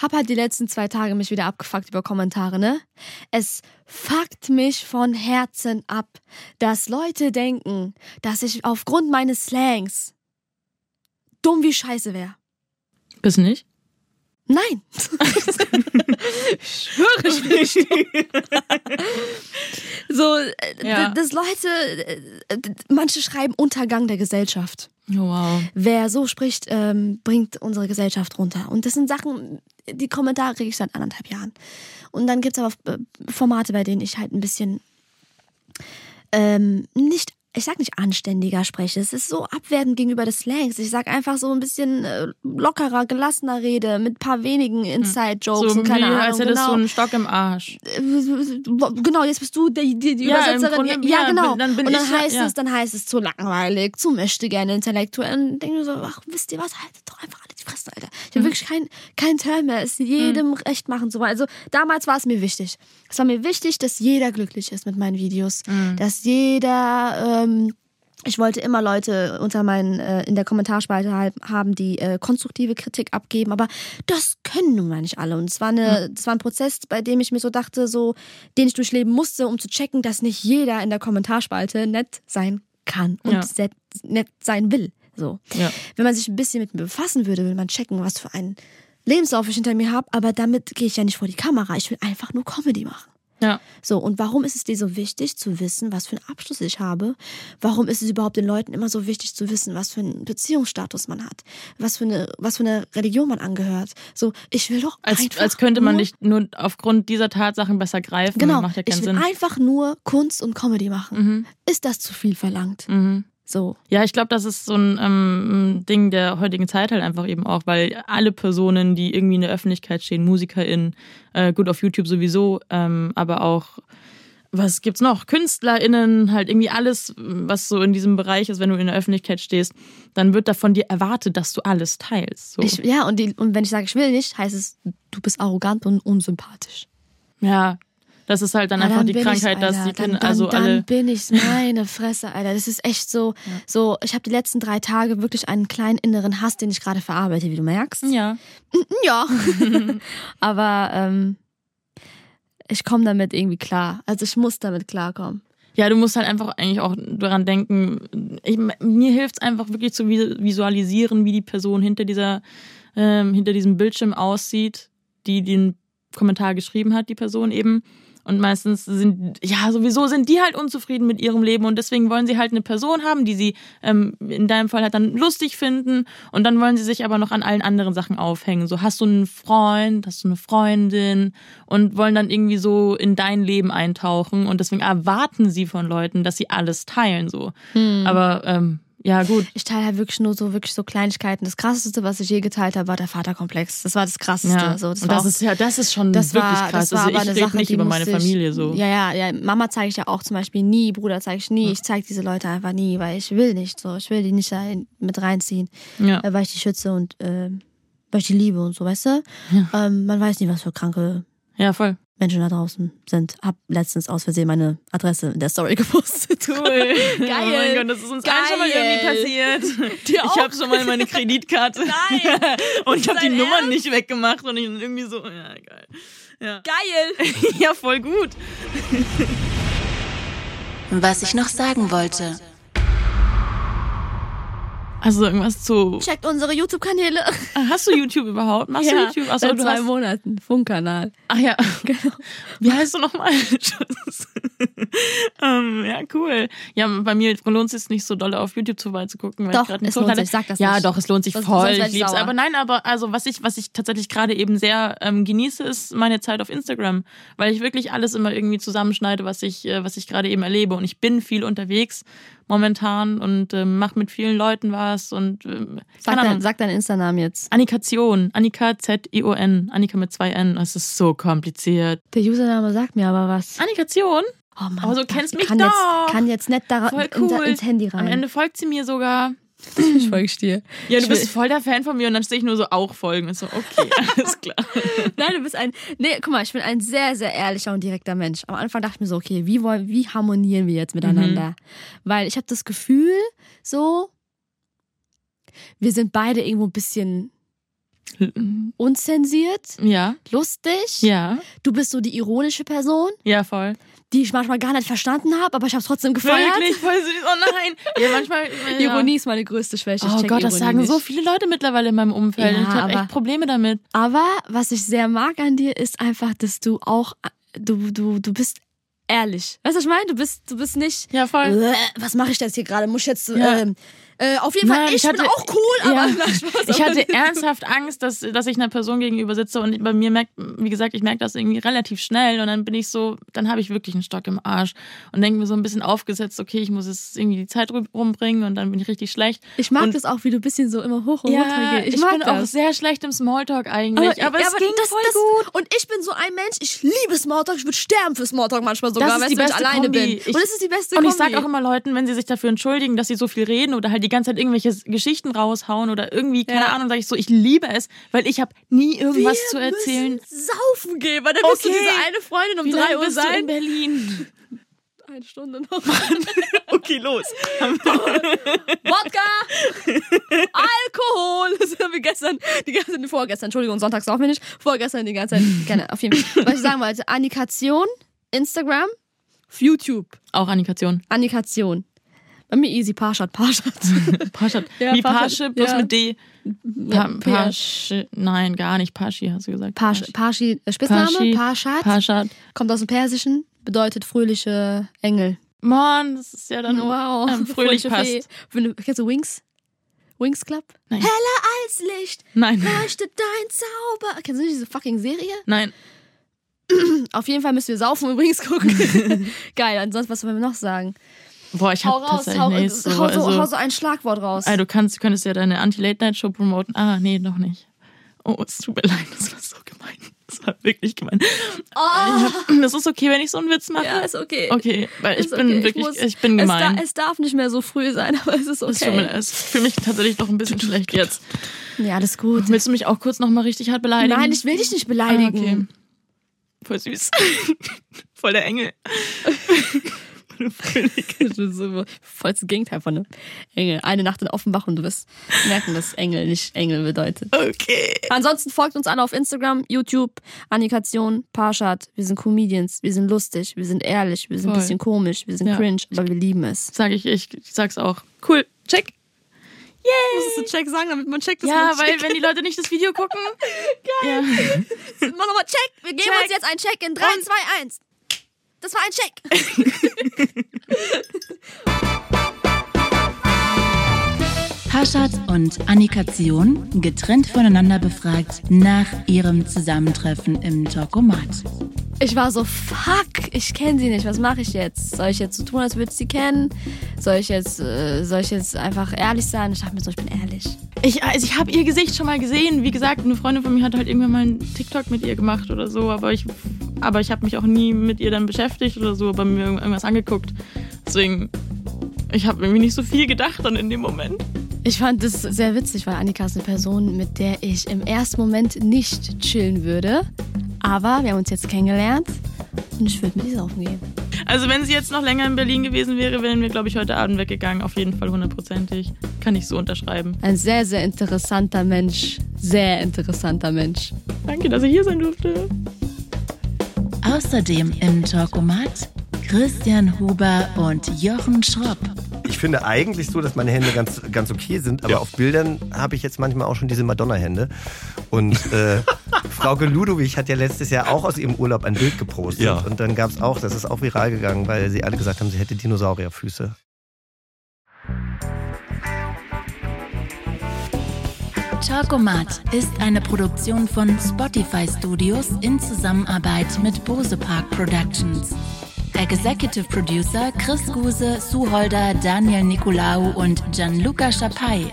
Hab halt die letzten zwei Tage mich wieder abgefuckt über Kommentare, ne? Es fuckt mich von Herzen ab, dass Leute denken, dass ich aufgrund meines Slangs dumm wie Scheiße wäre. Bist nicht? Nein. Schwöre ich nicht. so, äh, Ja. d- dass Leute, äh, manche schreiben Untergang der Gesellschaft. Oh, wow. Wer so spricht, ähm, bringt unsere Gesellschaft runter. Und das sind Sachen, die Kommentare kriege ich seit anderthalb Jahren. Und dann gibt es aber äh, Formate, bei denen ich halt ein bisschen ähm, nicht, ich sag nicht anständiger spreche. Es ist so abwertend gegenüber des Slangs. Ich sag einfach so ein bisschen äh, lockerer, gelassener Rede mit ein paar wenigen Inside-Jokes So und wie, keine Ahnung. als hättest genau. du einen Stock im Arsch. Genau, jetzt bist du die, die, die Ja, Übersetzerin. Grunde, ja, ja, genau. dann bin und dann ich heißt ja. es, dann heißt es zu langweilig, zu möchte gerne intellektuell. Und denke so, ach, wisst ihr was, haltet doch einfach alle die Fresse, Alter. Ich habe Mhm. wirklich keinen kein Turn mehr, es jedem recht machen zu wollen. Also damals war es mir wichtig. Es war mir wichtig, dass jeder glücklich ist mit meinen Videos. Mhm. Dass jeder, ähm, ich wollte immer Leute unter meinen äh, in der Kommentarspalte haben, die äh, konstruktive Kritik abgeben, aber das können nun mal nicht alle. Und es war eine, das war ein Prozess, bei dem ich mir so dachte, so den ich durchleben musste, um zu checken, dass nicht jeder in der Kommentarspalte nett sein kann und Ja. nett sein will. So. Ja. Wenn man sich ein bisschen mit mir befassen würde, würde man checken, was für einen Lebenslauf ich hinter mir habe. Aber damit gehe ich ja nicht vor die Kamera. Ich will einfach nur Comedy machen. Ja. So, und warum ist es dir so wichtig zu wissen, was für einen Abschluss ich habe? Warum ist es überhaupt den Leuten immer so wichtig zu wissen, was für einen Beziehungsstatus man hat? Was für eine, was für eine Religion man angehört? So, ich will doch Als, einfach als könnte man nur, dich nur aufgrund dieser Tatsachen besser greifen. Genau, Macht ja ich keinen will Sinn. einfach nur Kunst und Comedy machen. Mhm. Ist das zu viel verlangt? Mhm. So. Ja, ich glaube, das ist so ein ähm, Ding der heutigen Zeit halt einfach eben auch, weil alle Personen, die irgendwie in der Öffentlichkeit stehen, MusikerInnen, äh, gut auf YouTube sowieso, ähm, aber auch, was gibt's noch? KünstlerInnen, halt irgendwie alles, was so in diesem Bereich ist, wenn du in der Öffentlichkeit stehst, dann wird da von dir erwartet, dass du alles teilst. So. Ich, ja, und, die, und wenn ich sage, ich will nicht, heißt es, du bist arrogant und unsympathisch. ja, Das ist halt dann Ah, einfach die bin ich's, Krankheit, dass die Kinder, dann, also dann, alle. Dann bin ich's, meine Fresse, Alter. Das ist echt so, so, ich habe die letzten drei Tage wirklich einen kleinen inneren Hass, den ich gerade verarbeite, wie du merkst. Ja. Ja. Aber ähm, ich komme damit irgendwie klar. Also ich muss damit klarkommen. Ja, du musst halt einfach eigentlich auch daran denken, ich, mir hilft es einfach wirklich zu vi- visualisieren, wie die Person hinter dieser, ähm, hinter diesem Bildschirm aussieht, die den Kommentar geschrieben hat, die Person eben. Und meistens sind, ja, sowieso sind die halt unzufrieden mit ihrem Leben und deswegen wollen sie halt eine Person haben, die sie ähm, in deinem Fall halt dann lustig finden. Und dann wollen sie sich aber noch an allen anderen Sachen aufhängen. So, hast du einen Freund, hast du eine Freundin? Und wollen dann irgendwie so in dein Leben eintauchen. Und deswegen erwarten sie von Leuten, dass sie alles teilen, so. Aber, ähm, ja, gut. Ich teile halt wirklich nur so wirklich so Kleinigkeiten. Das krasseste, was ich je geteilt habe, war der Vaterkomplex. Das war das krasseste. Ja, So, das und das ist ja, das ist schon das wirklich war, krass. das war also aber ich eine rede Sache, nicht über meine ich, Familie so. Ja, ja, ja. Mama zeige ich ja auch zum Beispiel nie, Bruder zeige ich nie. Ich zeige diese Leute einfach nie, weil ich will nicht so. Ich will die nicht da mit reinziehen, Ja. äh, weil ich die schütze und äh, weil ich die liebe und so, weißt du? Ähm, man weiß nie, was für kranke ja, voll. Menschen da draußen sind. Hab letztens aus Versehen meine Adresse in der Story gepostet. Cool. Geil. Oh mein Gott, das ist uns allen schon mal Geil. irgendwie passiert. Dir? Ich habe schon mal meine Kreditkarte. Nein. und ich habe die Dein Nummern Ernst? nicht weggemacht und ich irgendwie so, ja, geil. Ja. Geil! ja, voll gut. Was ich noch sagen wollte. Also irgendwas zu. Checkt unsere YouTube-Kanäle. Hast du YouTube überhaupt? Machst du YouTube? Achso, seit du zwei hast, Monaten. Funkkanal. Ach ja, genau. Wie heißt du nochmal? ähm, ja, cool. Ja, bei mir lohnt es sich nicht so doll auf YouTube vorbeizugucken. Weil Doch, ich es lohnt kleine- sich, sag das Ja, nicht. doch, es lohnt sich Sonst- voll. ich lieb's. sauer. Aber nein, aber also was ich, was ich tatsächlich gerade eben sehr ähm, genieße, ist meine Zeit auf Instagram. Weil ich wirklich alles immer irgendwie zusammenschneide, was ich, äh, was ich gerade eben erlebe. Und ich bin viel unterwegs momentan und ähm, mache mit vielen Leuten was und ähm, Sag, dein, sag deinen Insta-Namen jetzt. Annikation, Annika Z-I-O-N, Annika mit zwei N. Es ist so kompliziert. Der Username sagt mir aber was. Annikation? Oh Mann, Aber so das kennst mich kann doch. Jetzt, kann jetzt nicht da cool. ins Handy rein. Am Ende folgt sie mir sogar. ich folge dir. Ja, du Ich bist voll der Fan von mir und dann stehe ich nur so auch folgen. Und so, okay, alles klar. Nein, du bist ein. Nee, guck mal, ich bin ein sehr, sehr ehrlicher und direkter Mensch. Am Anfang dachte ich mir so, okay, wie, wollen, wie harmonieren wir jetzt miteinander? Mhm. Weil ich habe das Gefühl, so, wir sind beide irgendwo ein bisschen unzensiert, Ja, lustig. ja, Du bist so die ironische Person, ja, voll. Die ich manchmal gar nicht verstanden habe, aber ich habe es trotzdem gefeiert. Wirklich, voll süß. Oh nein. Ja, manchmal. Ja. Ironie ist meine größte Schwäche. Ich Oh Gott, das Ironie sagen nicht. so viele Leute mittlerweile in meinem Umfeld. Ja, ich habe echt Probleme damit. Aber was ich sehr mag an dir, ist einfach, dass du auch, du, du, du bist ehrlich. Weißt du, was ich meine? Du bist, du bist nicht, Ja, voll. "Äh, was mache ich jetzt hier gerade? Muss ich jetzt, Ja. ähm, äh, auf jeden Fall, Nein, ich, ich bin hatte- auch cool, aber Ja. Ich aber- hatte ernsthaft Angst, dass, dass ich einer Person gegenüber sitze und bei mir merkt, wie gesagt, ich merke das irgendwie relativ schnell und dann bin ich so, dann habe ich wirklich einen Stock im Arsch und denke mir so ein bisschen aufgesetzt, okay, ich muss jetzt irgendwie die Zeit rum- rumbringen und dann bin ich richtig schlecht. Ich mag und- das auch, wie du ein bisschen so immer hoch und runter Ja, gehst. ich, mag bin das. auch sehr schlecht im Smalltalk eigentlich, aber, ja, es ging das, voll das, gut. Und ich bin so ein Mensch, ich liebe Smalltalk, ich würde sterben für Smalltalk manchmal sogar, wenn ich alleine Kombi. bin. Ich- und das ist die beste Und Kombi. ich sage auch immer Leuten, wenn sie sich dafür entschuldigen, dass sie so viel reden oder halt die ganze Zeit irgendwelche Geschichten raushauen oder irgendwie, keine Ja. Ahnung, sage ich so, ich liebe es, weil ich habe nie irgendwas wir zu erzählen. Müssen saufen gehen, weil dann bist du Okay. diese eine Freundin um Wie drei Uhr du in sein. Berlin? Eine Stunde noch. Okay, los. Wodka, Alkohol. Das haben wir gestern, die ganze Zeit, vorgestern, Entschuldigung, sonntags auch nicht, vorgestern die ganze Zeit, gerne, auf jeden Fall. Was ich sagen wollte, Annikation, Instagram, YouTube, Auch Annikation. Annikation. Bei mir easy, Parshad, Parshad. Parshad. Ja, Wie Parshad, Pasche, bloß ja. mit D. Pa P- Pasche. Nein, gar nicht. Paschi, hast du gesagt. Parsh, Parshi, äh, Spitzname, Paschi. Parshad, Parshad. kommt aus dem Persischen, bedeutet fröhliche Engel. Mann, das ist ja dann Wow, ähm, fröhlich fröhliche passt. Fee. Kennst du Wings? Wings Club? Nein. Heller als Licht, Nein. leuchtet dein Zauber. Kennst du nicht diese fucking Serie? Nein. Auf jeden Fall müssen wir saufen übrigens gucken. Geil, ansonsten, was wollen wir noch sagen? Boah, ich Hau hab raus, tatsächlich hau, nicht so, hau, so, also, hau so ein Schlagwort raus. Ah, du kannst, könntest ja deine Anti-Late-Night-Show promoten. Ah, nee, noch nicht. Oh, es tut mir leid, das war so gemein. Das war wirklich gemein. oh, Das ist okay, wenn ich so einen Witz mache. ja, ist okay. Okay, weil ich Ist bin okay. wirklich, muss- ich, bin Es, gemein. da, es darf nicht mehr so früh sein, aber es ist Es tut mir okay. Es fühle mich tatsächlich doch ein bisschen schlecht jetzt. Ja, alles gut. Willst du mich auch kurz nochmal richtig hart beleidigen? Nein, ich will dich nicht beleidigen. Ah, okay. Voll süß. voll der Engel. Das ist so vollstes Gegenteil von einem Engel. Eine Nacht in Offenbach und du wirst merken, dass Engel nicht Engel bedeutet. Okay. Ansonsten folgt uns alle auf Instagram, YouTube, Annikation, Parshad. Wir sind Comedians, wir sind lustig, wir sind ehrlich, wir sind ein Voll. bisschen komisch, wir sind Ja. cringe, aber wir lieben es. Sag ich, ich, ich sag's auch. Cool. Check. Musstest du Check sagen, damit man checkt, dass Ja, man weil wenn die Leute nicht das Video gucken. Geil. Ja. Mach nochmal Check. Wir geben Check. uns jetzt einen Check in 3, 2, 1. Das war ein Check. Paschat und Annikation getrennt voneinander befragt nach ihrem Zusammentreffen im Talkomat. Ich war so, fuck, ich kenne sie nicht. Was mache ich jetzt? Soll ich jetzt so tun, als würde ich sie kennen? Soll ich jetzt, äh, soll ich jetzt einfach ehrlich sein? Ich dachte mir so, ich bin ehrlich. Ich, also ich habe ihr Gesicht schon mal gesehen. Wie gesagt, eine Freundin von mir hat halt irgendwann mal einen TikTok mit ihr gemacht oder so. Aber ich, aber ich habe mich auch nie mit ihr dann beschäftigt oder so, aber mir irgendwas angeguckt. Deswegen, ich habe irgendwie nicht so viel gedacht dann in dem Moment. Ich fand das sehr witzig, weil Annika ist eine Person, mit der ich im ersten Moment nicht chillen würde. Aber wir haben uns jetzt kennengelernt und ich würde mit ihr saufen gehen. Also wenn sie jetzt noch länger in Berlin gewesen wäre, wären wir, glaube ich, heute Abend weggegangen. Auf jeden Fall hundertprozentig. Kann ich so unterschreiben. Ein sehr, sehr interessanter Mensch. Sehr interessanter Mensch. Danke, dass ich hier sein durfte. Außerdem im Talkomat Christian Huber und Jochen Schropp. Ich finde eigentlich so, dass meine Hände ganz, ganz okay sind, aber Ja. auf Bildern habe ich jetzt manchmal auch schon diese Madonna-Hände. Und äh, Frauke Ludowig hat ja letztes Jahr auch aus ihrem Urlaub ein Bild gepostet. Ja. Und dann gab es auch, das ist auch viral gegangen, weil sie alle gesagt haben, sie hätte Dinosaurierfüße. Talkomat ist eine Produktion von Spotify Studios in Zusammenarbeit mit Bose Park Productions. Executive Producer Chris Guse, Sue Holder, Daniel Nicolaou und Gianluca Schapai.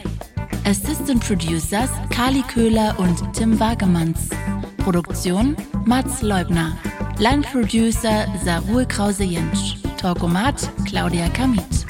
Assistant Producers Kali Köhler und Tim Wagemanns. Produktion Mats Leubner. Line Producer Sarul Krause-Jentsch. Talkomat Claudia Kamit.